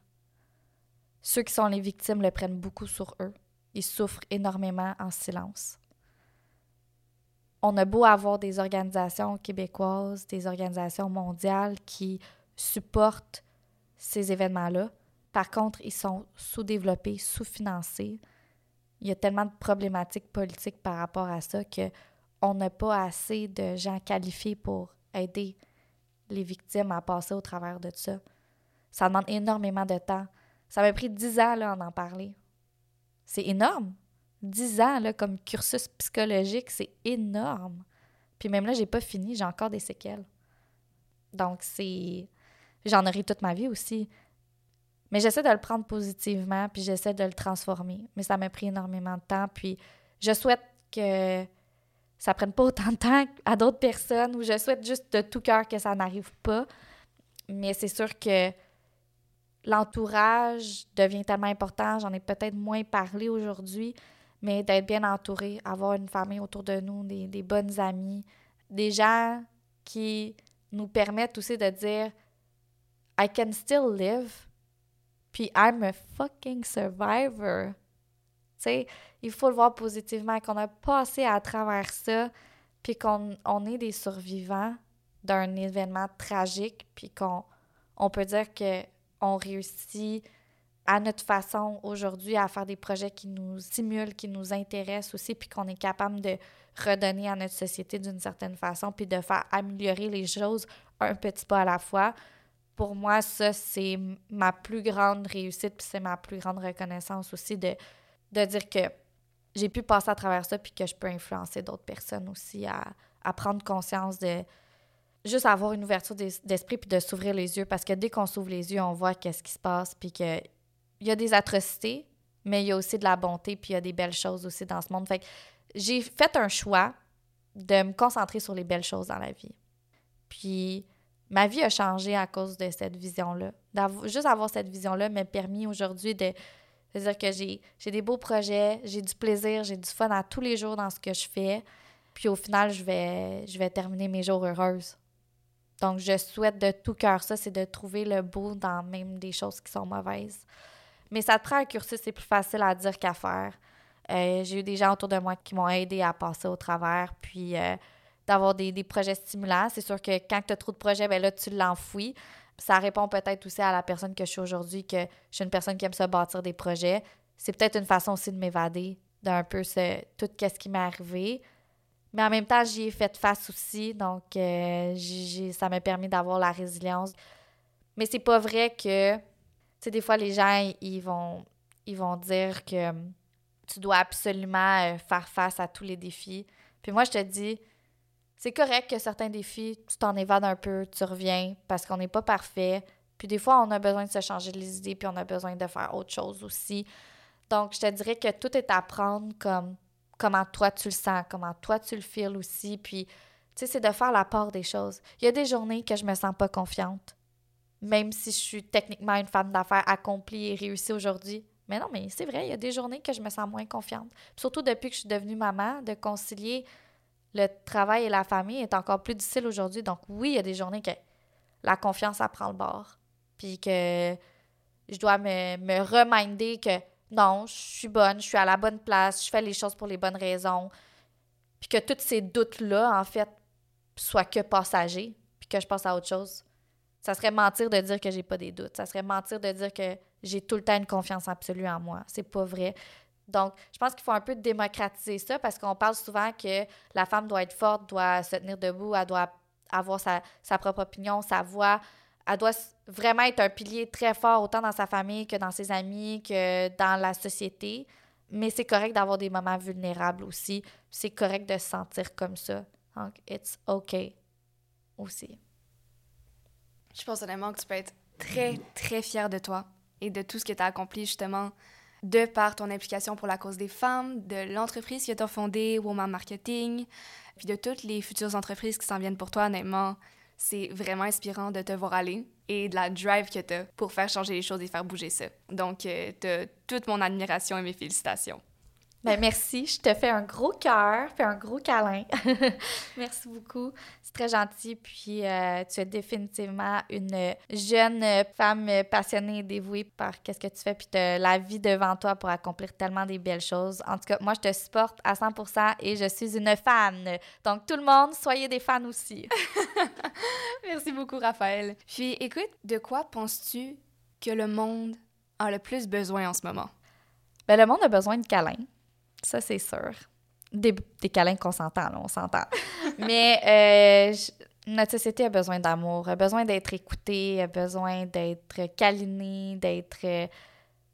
Ceux qui sont les victimes le prennent beaucoup sur eux. Ils souffrent énormément en silence. On a beau avoir des organisations québécoises, des organisations mondiales qui supportent ces événements-là. Par contre, ils sont sous-développés, sous-financés. Il y a tellement de problématiques politiques par rapport à ça que on n'a pas assez de gens qualifiés pour aider les victimes à passer au travers de ça. Ça demande énormément de temps. Ça m'a pris dix ans là, en parler. C'est énorme. Dix ans là, comme cursus psychologique, c'est énorme. Puis même là, j'ai pas fini, j'ai encore des séquelles. Donc, c'est. J'en aurai toute ma vie aussi. Mais j'essaie de le prendre positivement, puis j'essaie de le transformer. Mais ça m'a pris énormément de temps. Puis je souhaite que ça prenne pas autant de temps à d'autres personnes, ou je souhaite juste de tout cœur que ça n'arrive pas. Mais c'est sûr que l'entourage devient tellement important. J'en ai peut-être moins parlé aujourd'hui, mais d'être bien entouré, avoir une famille autour de nous, des, des bonnes amies, des gens qui nous permettent aussi de dire I can still live, puis I'm a fucking survivor. Tu sais, il faut le voir positivement, qu'on a passé à travers ça, puis qu'on on est des survivants d'un événement tragique, puis qu'on on peut dire que on réussit à notre façon aujourd'hui à faire des projets qui nous stimulent, qui nous intéressent aussi, puis qu'on est capable de redonner à notre société d'une certaine façon, puis de faire améliorer les choses un petit pas à la fois. Pour moi, ça, c'est ma plus grande réussite, puis c'est ma plus grande reconnaissance aussi de, dire que j'ai pu passer à travers ça, puis que je peux influencer d'autres personnes aussi à, à prendre conscience de, juste avoir une ouverture d'esprit puis de s'ouvrir les yeux parce que dès qu'on s'ouvre les yeux, on voit qu'est-ce qui se passe puis que il y a des atrocités, mais il y a aussi de la bonté puis il y a des belles choses aussi dans ce monde. Fait que j'ai fait un choix de me concentrer sur les belles choses dans la vie. Puis ma vie a changé à cause de cette vision-là. Juste avoir cette vision-là m'a permis aujourd'hui de, de, dire que j'ai des beaux projets, j'ai du plaisir, j'ai du fun à tous les jours dans ce que je fais. Puis au final, je vais, je vais terminer mes jours heureuses. Donc, je souhaite de tout cœur ça, c'est de trouver le beau dans même des choses qui sont mauvaises. Mais ça te prend un cursus, c'est plus facile à dire qu'à faire. Euh, j'ai eu des gens autour de moi qui m'ont aidé à passer au travers, puis euh, d'avoir des, projets stimulants. C'est sûr que quand tu as trop de projets, ben là, tu l'enfouis. Ça répond peut-être aussi à la personne que je suis aujourd'hui, que je suis une personne qui aime se bâtir des projets. C'est peut-être une façon aussi de m'évader d'un peu ce, tout ce qui m'est arrivé. Mais en même temps, j'y ai fait face aussi, donc euh, ça m'a permis d'avoir la résilience. Mais c'est pas vrai que, tu sais, des fois, les gens, ils vont, ils vont dire que hum, tu dois absolument euh, faire face à tous les défis. Puis moi, je te dis, c'est correct que certains défis, tu t'en évades un peu, tu reviens, parce qu'on n'est pas parfait. Puis des fois, on a besoin de se changer les idées, puis on a besoin de faire autre chose aussi. Donc, je te dirais que tout est à prendre comme comment toi tu le sens, comment toi tu le feels aussi. Puis, tu sais, c'est de faire la part des choses. Il y a des journées que je me sens pas confiante, même si je suis techniquement une femme d'affaires accomplie et réussie aujourd'hui. Mais non, mais c'est vrai, il y a des journées que je me sens moins confiante. surtout depuis que je suis devenue maman, de concilier le travail et la famille est encore plus difficile aujourd'hui. Donc oui, il y a des journées que la confiance, ça prend le bord. Puis que je dois me, me reminder que non, je suis bonne, je suis à la bonne place, je fais les choses pour les bonnes raisons. Puis que tous ces doutes-là, en fait, soient que passagers, puis que je passe à autre chose. Ça serait mentir de dire que j'ai pas des doutes. Ça serait mentir de dire que j'ai tout le temps une confiance absolue en moi. C'est pas vrai. Donc, je pense qu'il faut un peu démocratiser ça parce qu'on parle souvent que la femme doit être forte, doit se tenir debout, elle doit avoir sa, sa propre opinion, sa voix, elle doit vraiment être un pilier très fort, autant dans sa famille que dans ses amis, que dans la société. Mais c'est correct d'avoir des moments vulnérables aussi. C'est correct de se sentir comme ça. Donc, it's okay aussi. Je pense honnêtement que tu peux être très, très fière de toi et de tout ce que tu as accompli justement de par ton implication pour la cause des femmes, de l'entreprise que tu as fondée, Woman Marketing, puis de toutes les futures entreprises qui s'en viennent pour toi, honnêtement c'est vraiment inspirant de te voir aller et de la drive que tu as pour faire changer les choses et faire bouger ça. Donc, euh, tu toute mon admiration et mes félicitations. Ben merci, je te fais un gros cœur, fais un gros câlin. merci beaucoup, c'est très gentil. Puis euh, tu es définitivement une jeune femme passionnée et dévouée par qu'est-ce que tu fais, puis tu as la vie devant toi pour accomplir tellement des belles choses. En tout cas, moi je te supporte à 100% et je suis une fan. Donc tout le monde, soyez des fans aussi. merci beaucoup, Raphaël. Puis écoute, de quoi penses-tu que le monde a le plus besoin en ce moment? Ben, le monde a besoin de câlins. Ça, c'est sûr. Des, des câlins consentants, là, on s'entend. Mais euh, notre société a besoin d'amour, a besoin d'être écoutée, a besoin d'être câlinée, d'être euh,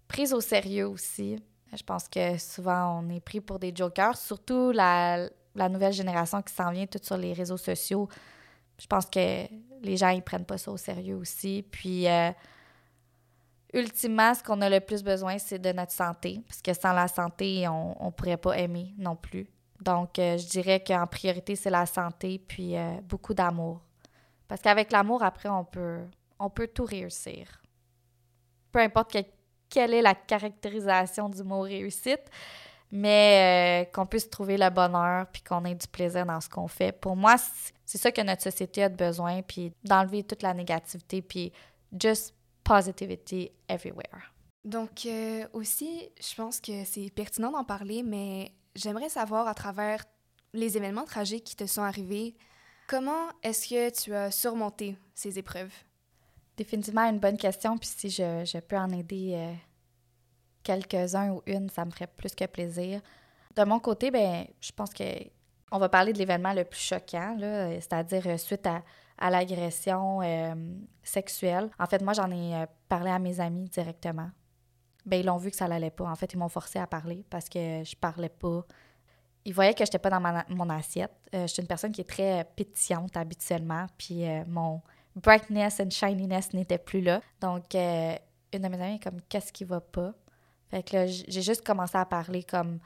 prise au sérieux aussi. Je pense que souvent, on est pris pour des jokers, surtout la, la nouvelle génération qui s'en vient toute sur les réseaux sociaux. Je pense que les gens, ils prennent pas ça au sérieux aussi. Puis... Euh, ultimement, ce qu'on a le plus besoin, c'est de notre santé, parce que sans la santé, on ne pourrait pas aimer non plus. Donc, euh, je dirais qu'en priorité, c'est la santé, puis euh, beaucoup d'amour. Parce qu'avec l'amour, après, on peut, on peut tout réussir. Peu importe quelle est la caractérisation du mot réussite, mais euh, qu'on puisse trouver le bonheur puis qu'on ait du plaisir dans ce qu'on fait. Pour moi, c'est ça que notre société a besoin, puis d'enlever toute la négativité, puis just positivity everywhere. Donc euh, aussi, je pense que c'est pertinent d'en parler, mais j'aimerais savoir à travers les événements tragiques qui te sont arrivés, comment est-ce que tu as surmonté ces épreuves? Définitivement une bonne question, puis si je, je peux en aider euh, quelques-uns ou une, ça me ferait plus que plaisir. De mon côté, ben, je pense que on va parler de l'événement le plus choquant, c'est-à-dire euh, suite à, à l'agression euh, sexuelle. En fait, moi, j'en ai parlé à mes amis directement. Ben, ils l'ont vu que ça n'allait pas. En fait, ils m'ont forcé à parler parce que je parlais pas. Ils voyaient que je n'étais pas dans mon assiette. je suis une personne qui est très pétillante habituellement, puis mon brightness and shininess n'était plus là. Donc, euh, une de mes amies est comme, qu'est-ce qui va pas? Fait que là, j'ai juste commencé à parler comme,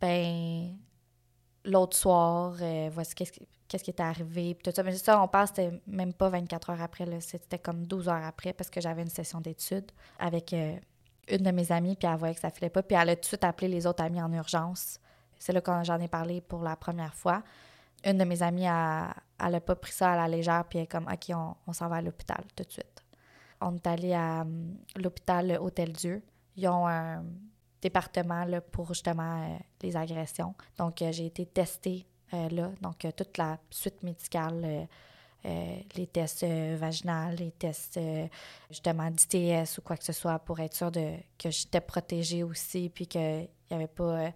ben, l'autre soir, euh, voici qu'est-ce qui, qu'est-ce qui était arrivé, tout ça. Mais ça, on parle, c'était même pas 24 heures après, c'était comme 12 heures après parce que j'avais une session d'études avec euh, une de mes amies, puis elle voyait que ça filait pas, puis elle a tout de suite appelé les autres amis en urgence. C'est là quand j'en ai parlé pour la première fois une de mes amies, a, elle n'a pas pris ça à la légère, puis elle est comme, OK, on, s'en va à l'hôpital tout de suite. On est allé à hum, l'hôpital Hôtel-Dieu. Ils ont un département pour justement euh, les agressions. Donc, euh, j'ai été testée là. Donc, toute la suite médicale, les tests vaginaux, les tests justement d'ITS ou quoi que ce soit pour être sûr de, que j'étais protégée aussi, puis qu'il n'y avait pas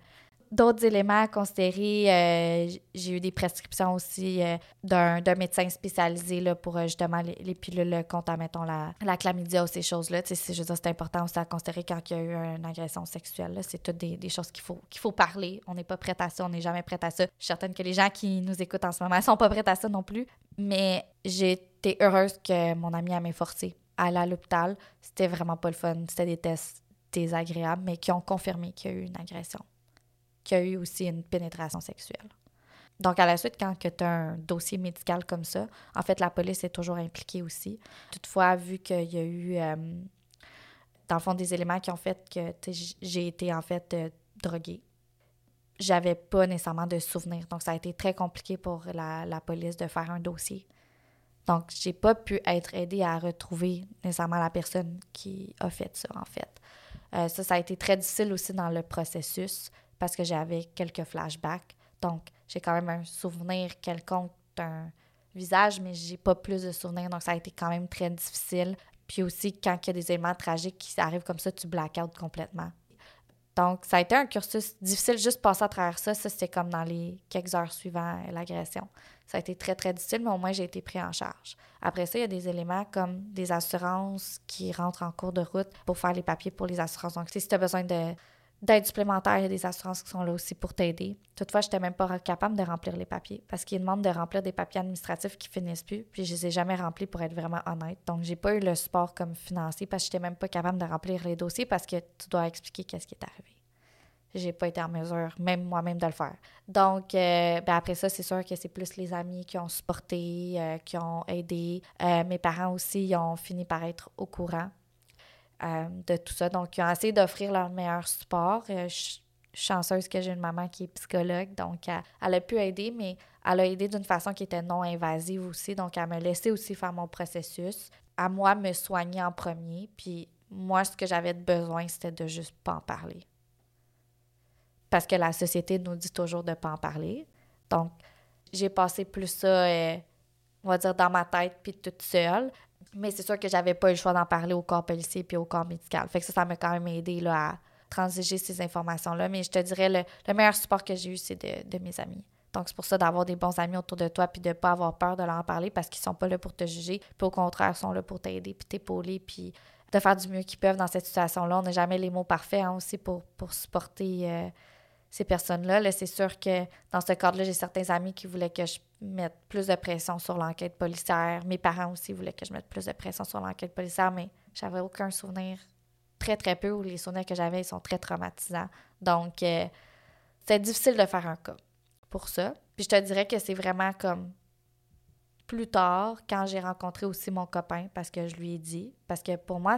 d'autres éléments à considérer. Euh, j'ai eu des prescriptions aussi euh, d'un, médecin spécialisé là, pour euh, justement les, pilules contre, mettons, la, la chlamydia ou ces choses-là. Je veux dire, c'est important aussi à considérer quand il y a eu une agression sexuelle. C'est toutes des, des, choses qu'il faut, faut parler. On n'est pas prêt à ça, on n'est jamais prêt à ça. Je suis certaine que les gens qui nous écoutent en ce moment ne sont pas prêts à ça non plus. Mais j'ai été heureuse que mon ami m'ait forcé à aller à l'hôpital. C'était vraiment pas le fun. C'était des tests désagréables, mais qui ont confirmé qu'il y a eu une agression qui a eu aussi une pénétration sexuelle. Donc, à la suite, quand tu as un dossier médical comme ça, en fait, la police est toujours impliquée aussi. Toutefois, vu qu'il y a eu, euh, dans le fond, des éléments qui ont fait que j'ai été, en fait, euh, droguée, j'avais pas nécessairement de souvenirs. Donc, ça a été très compliqué pour la, police de faire un dossier. Donc, j'ai pas pu être aidée à retrouver nécessairement la personne qui a fait ça, en fait. Euh, ça, ça a été très difficile aussi dans le processus parce que j'avais quelques flashbacks. Donc, j'ai quand même un souvenir quelconque d'un visage, mais j'ai pas plus de souvenirs. Donc, ça a été quand même très difficile. Puis aussi, quand il y a des éléments tragiques qui arrivent comme ça, tu black out complètement. Donc, ça a été un cursus difficile, juste passer à travers ça. Ça, c'était comme dans les quelques heures suivant l'agression. Ça a été très, très difficile, mais au moins, j'ai été pris en charge. Après ça, il y a des éléments comme des assurances qui rentrent en cours de route pour faire les papiers pour les assurances. Donc, si tu as besoin de d'aide supplémentaire, il y a des assurances qui sont là aussi pour t'aider. Toutefois, je n'étais même pas capable de remplir les papiers parce qu'ils demandent de remplir des papiers administratifs qui finissent plus, puis je les ai jamais remplis pour être vraiment honnête. Donc, j'ai pas eu le support comme financier parce que je n'étais même pas capable de remplir les dossiers parce que tu dois expliquer qu'est-ce qui est arrivé. J'ai pas été en mesure, même moi-même, de le faire. Donc, euh, ben après ça, c'est sûr que c'est plus les amis qui ont supporté, euh, qui ont aidé. Euh, mes parents aussi, ils ont fini par être au courant euh, de tout ça. Donc, ils ont essayé d'offrir leur meilleur support. Euh, je suis chanceuse que j'ai une maman qui est psychologue, donc elle, a pu aider, mais elle a aidé d'une façon qui était non invasive aussi. Donc, elle m'a laissé aussi faire mon processus. À moi, me soigner en premier. Puis, moi, ce que j'avais besoin, c'était de juste pas en parler. Parce que la société nous dit toujours de pas en parler. Donc, j'ai passé plus ça, euh, on va dire, dans ma tête, puis toute seule. Mais c'est sûr que j'avais pas eu le choix d'en parler au corps policier puis au corps médical. Fait que ça, ça m'a quand même aidé là, à transiger ces informations-là. Mais je te dirais, le, meilleur support que j'ai eu, c'est de, mes amis. Donc, c'est pour ça d'avoir des bons amis autour de toi puis de pas avoir peur de leur en parler parce qu'ils sont pas là pour te juger. Puis au contraire, ils sont là pour t'aider puis t'épauler puis de faire du mieux qu'ils peuvent dans cette situation-là. On n'a jamais les mots parfaits hein, aussi pour, pour supporter euh, ces personnes-là. Là, c'est sûr que dans ce cadre-là, j'ai certains amis qui voulaient que je mette plus de pression sur l'enquête policière. Mes parents aussi voulaient que je mette plus de pression sur l'enquête policière, mais j'avais aucun souvenir, très très peu, ou les souvenirs que j'avais, ils sont très traumatisants. Donc, euh, c'est difficile de faire un cas pour ça. Puis je te dirais que c'est vraiment comme plus tard, quand j'ai rencontré aussi mon copain, parce que je lui ai dit, parce que pour moi,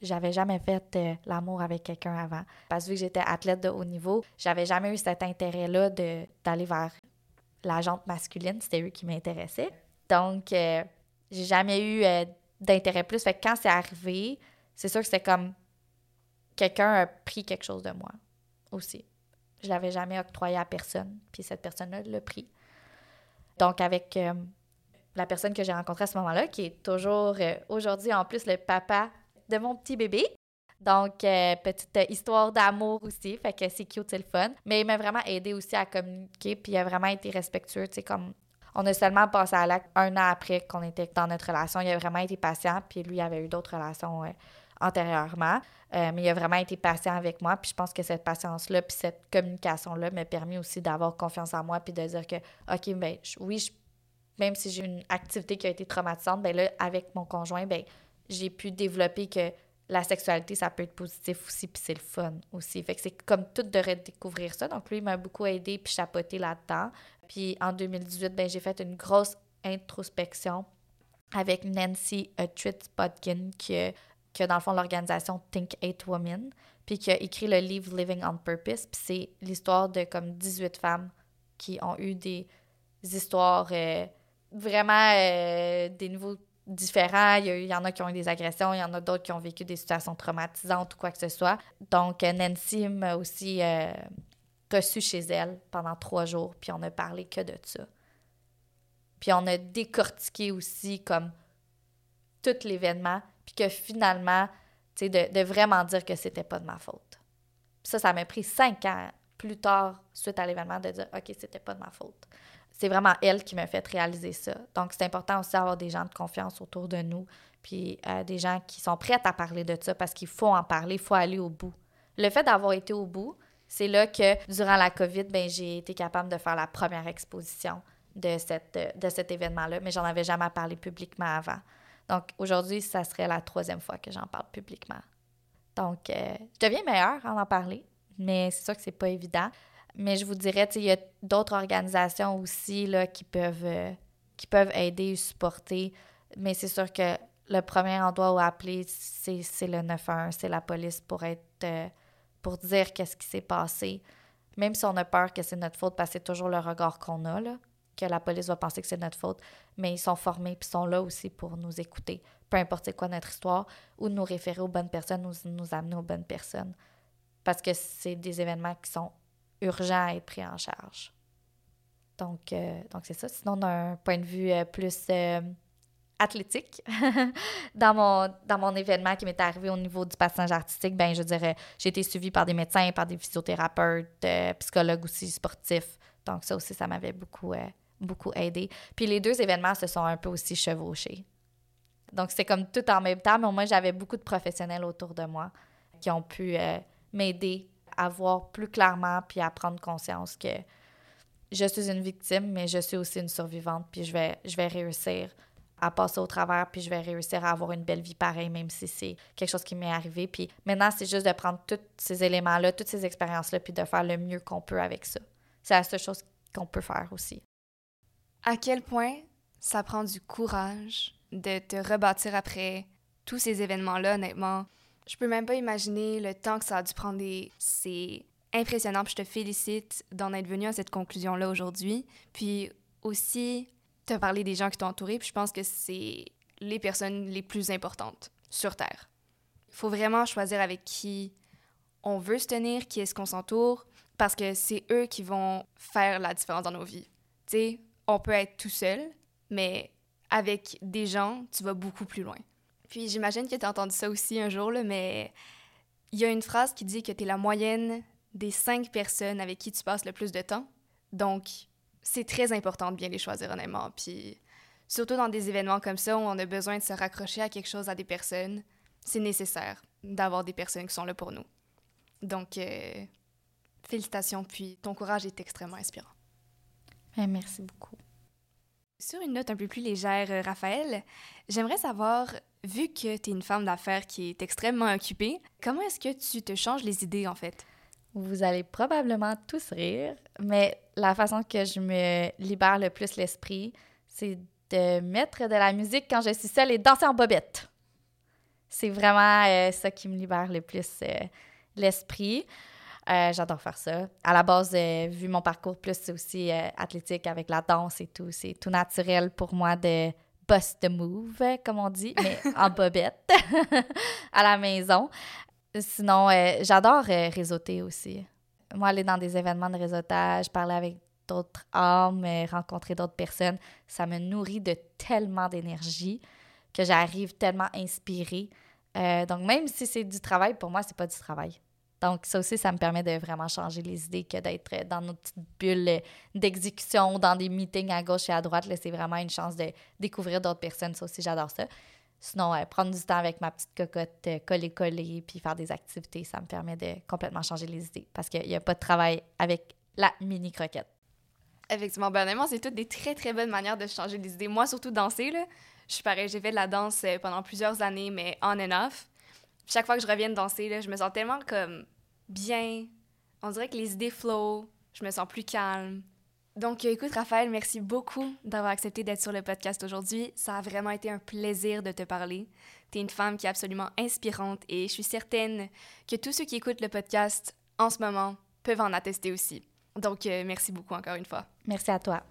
j'avais jamais fait euh, l'amour avec quelqu'un avant. Parce que j'étais athlète de haut niveau, j'avais jamais eu cet intérêt-là d'aller vers la jante masculine. C'était eux qui m'intéressaient. Donc, euh, j'ai jamais eu euh, d'intérêt plus. Fait que quand c'est arrivé, c'est sûr que c'était comme quelqu'un a pris quelque chose de moi aussi. Je l'avais jamais octroyé à personne, puis cette personne-là l'a pris. Donc, avec la personne que j'ai rencontrée à ce moment-là, qui est toujours aujourd'hui en plus le papa de mon petit bébé. Donc, euh, petite histoire d'amour aussi, fait que c'est cute, c'est le fun. Mais il m'a vraiment aidé aussi à communiquer, puis il a vraiment été respectueux, tu sais, comme... On a seulement passé à l'acte un an après qu'on était dans notre relation. Il a vraiment été patient, puis lui avait eu d'autres relations euh, antérieurement. Euh, mais il a vraiment été patient avec moi, puis je pense que cette patience-là, puis cette communication-là m'a permis aussi d'avoir confiance en moi, puis de dire que, OK, ben oui, même si j'ai une activité qui a été traumatisante, ben là, avec mon conjoint, ben j'ai pu développer que la sexualité, ça peut être positif aussi, puis c'est le fun aussi. Fait que c'est comme tout de redécouvrir ça. Donc, lui, il m'a beaucoup aidé puis chapeauté là-dedans. Puis en 2018, ben, j'ai fait une grosse introspection avec Nancy Tritz-Bodkin, qui, qui a dans le fond l'organisation Think Eight Women, puis qui a écrit le livre Living on Purpose. Puis c'est l'histoire de comme 18 femmes qui ont eu des histoires euh, vraiment euh, des nouveaux différents. Il y, en a qui ont eu des agressions, il y en a d'autres qui ont vécu des situations traumatisantes ou quoi que ce soit. Donc, Nancy m'a aussi euh, reçu chez elle pendant trois jours, puis on a parlé que de ça. Puis on a décortiqué aussi comme tout l'événement, puis que finalement, tu sais, de, vraiment dire que c'était pas de ma faute. Ça, ça m'a pris cinq ans plus tard, suite à l'événement, de dire, OK, c'était pas de ma faute c'est vraiment elle qui m'a fait réaliser ça. Donc, c'est important aussi d'avoir des gens de confiance autour de nous, puis euh, des gens qui sont prêts à parler de ça parce qu'il faut en parler, il faut aller au bout. Le fait d'avoir été au bout, c'est là que durant la COVID, ben, j'ai été capable de faire la première exposition de, cette, de cet événement-là, mais j'en avais jamais parlé publiquement avant. Donc, aujourd'hui, ça serait la troisième fois que j'en parle publiquement. Donc, euh, je deviens meilleure à en parler, mais c'est sûr que c'est pas évident. Mais je vous dirais, il y a d'autres organisations aussi là, qui, peuvent, euh, qui peuvent aider ou supporter. Mais c'est sûr que le premier endroit où appeler, c'est le 911, c'est la police pour être euh, pour dire qu'est-ce qui s'est passé. Même si on a peur que c'est notre faute, parce que c'est toujours le regard qu'on a, là, que la police va penser que c'est notre faute, mais ils sont formés puis sont là aussi pour nous écouter, peu importe quoi notre histoire, ou nous référer aux bonnes personnes, ou nous amener aux bonnes personnes. Parce que c'est des événements qui sont urgent à être pris en charge. Donc, euh, donc c'est ça. Sinon, d'un point de vue euh, plus euh, athlétique, dans, mon, dans mon événement qui m'est arrivé au niveau du patinage artistique, ben je dirais, j'ai été suivie par des médecins, par des physiothérapeutes, psychologues aussi sportifs. Donc, ça aussi, ça m'avait beaucoup, beaucoup aidé. Puis les deux événements se sont un peu aussi chevauchés. Donc, c'est comme tout en même temps, mais moi, j'avais beaucoup de professionnels autour de moi qui ont pu m'aider à voir plus clairement puis à prendre conscience que je suis une victime, mais je suis aussi une survivante, puis je vais, je vais réussir à passer au travers, puis je vais réussir à avoir une belle vie pareille, même si c'est quelque chose qui m'est arrivé. Puis maintenant, c'est juste de prendre tous ces éléments-là, toutes ces expériences-là, puis de faire le mieux qu'on peut avec ça. C'est la seule chose qu'on peut faire aussi. À quel point ça prend du courage de te rebâtir après tous ces événements-là, honnêtement? Je peux même pas imaginer le temps que ça a dû prendre. C'est impressionnant, puis je te félicite d'en être venu à cette conclusion-là aujourd'hui. Puis aussi, te parler des gens qui t'ont entouré, puis je pense que c'est les personnes les plus importantes sur Terre. Il faut vraiment choisir avec qui on veut se tenir, qui est-ce qu'on s'entoure, parce que c'est eux qui vont faire la différence dans nos vies. Tu sais, on peut être tout seul, mais avec des gens, tu vas beaucoup plus loin. Puis j'imagine que tu as entendu ça aussi un jour, là, mais il y a une phrase qui dit que tu es la moyenne des cinq personnes avec qui tu passes le plus de temps. Donc, c'est très important de bien les choisir honnêtement. Puis surtout dans des événements comme ça où on a besoin de se raccrocher à quelque chose, à des personnes, c'est nécessaire d'avoir des personnes qui sont là pour nous. Donc, euh, félicitations, puis ton courage est extrêmement inspirant. Merci beaucoup. Sur une note un peu plus légère, euh, Raphaël, j'aimerais savoir, vu que tu es une femme d'affaires qui est extrêmement occupée, comment est-ce que tu te changes les idées en fait? Vous allez probablement tous rire, mais la façon que je me libère le plus l'esprit, c'est de mettre de la musique quand je suis seule et danser en bobette. C'est vraiment euh, ça qui me libère le plus euh, l'esprit. Euh, j'adore faire ça. À la base, vu mon parcours plus, aussi athlétique avec la danse et tout. C'est tout naturel pour moi de bust the move, comme on dit, mais en bobette à la maison. Sinon, j'adore réseauter aussi. Moi, aller dans des événements de réseautage, parler avec d'autres âmes, rencontrer d'autres personnes, ça me nourrit de tellement d'énergie que j'arrive tellement inspirée. Euh, donc, même si c'est du travail, pour moi, c'est pas du travail. Donc, ça aussi, ça me permet de vraiment changer les idées que d'être dans nos petites bulles d'exécution, dans des meetings à gauche et à droite. C'est vraiment une chance de découvrir d'autres personnes. Ça aussi, j'adore ça. Sinon, prendre du temps avec ma petite cocotte, euh, coller-coller, puis faire des activités, ça me permet de complètement changer les idées parce qu'il n'y a pas de travail avec la mini-croquette. Effectivement, ben c'est toutes des très, très bonnes manières de changer les idées. Moi, surtout danser, là. Je suis pareil, j'ai fait de la danse euh, pendant plusieurs années, mais on and off. Chaque fois que je reviens danser, là, je me sens tellement comme bien. On dirait que les idées flow, je me sens plus calme. Donc, euh, écoute, Raphaël, merci beaucoup d'avoir accepté d'être sur le podcast aujourd'hui. Ça a vraiment été un plaisir de te parler. Tu es une femme qui est absolument inspirante et je suis certaine que tous ceux qui écoutent le podcast en ce moment peuvent en attester aussi. Donc, euh, merci beaucoup encore une fois. Merci à toi.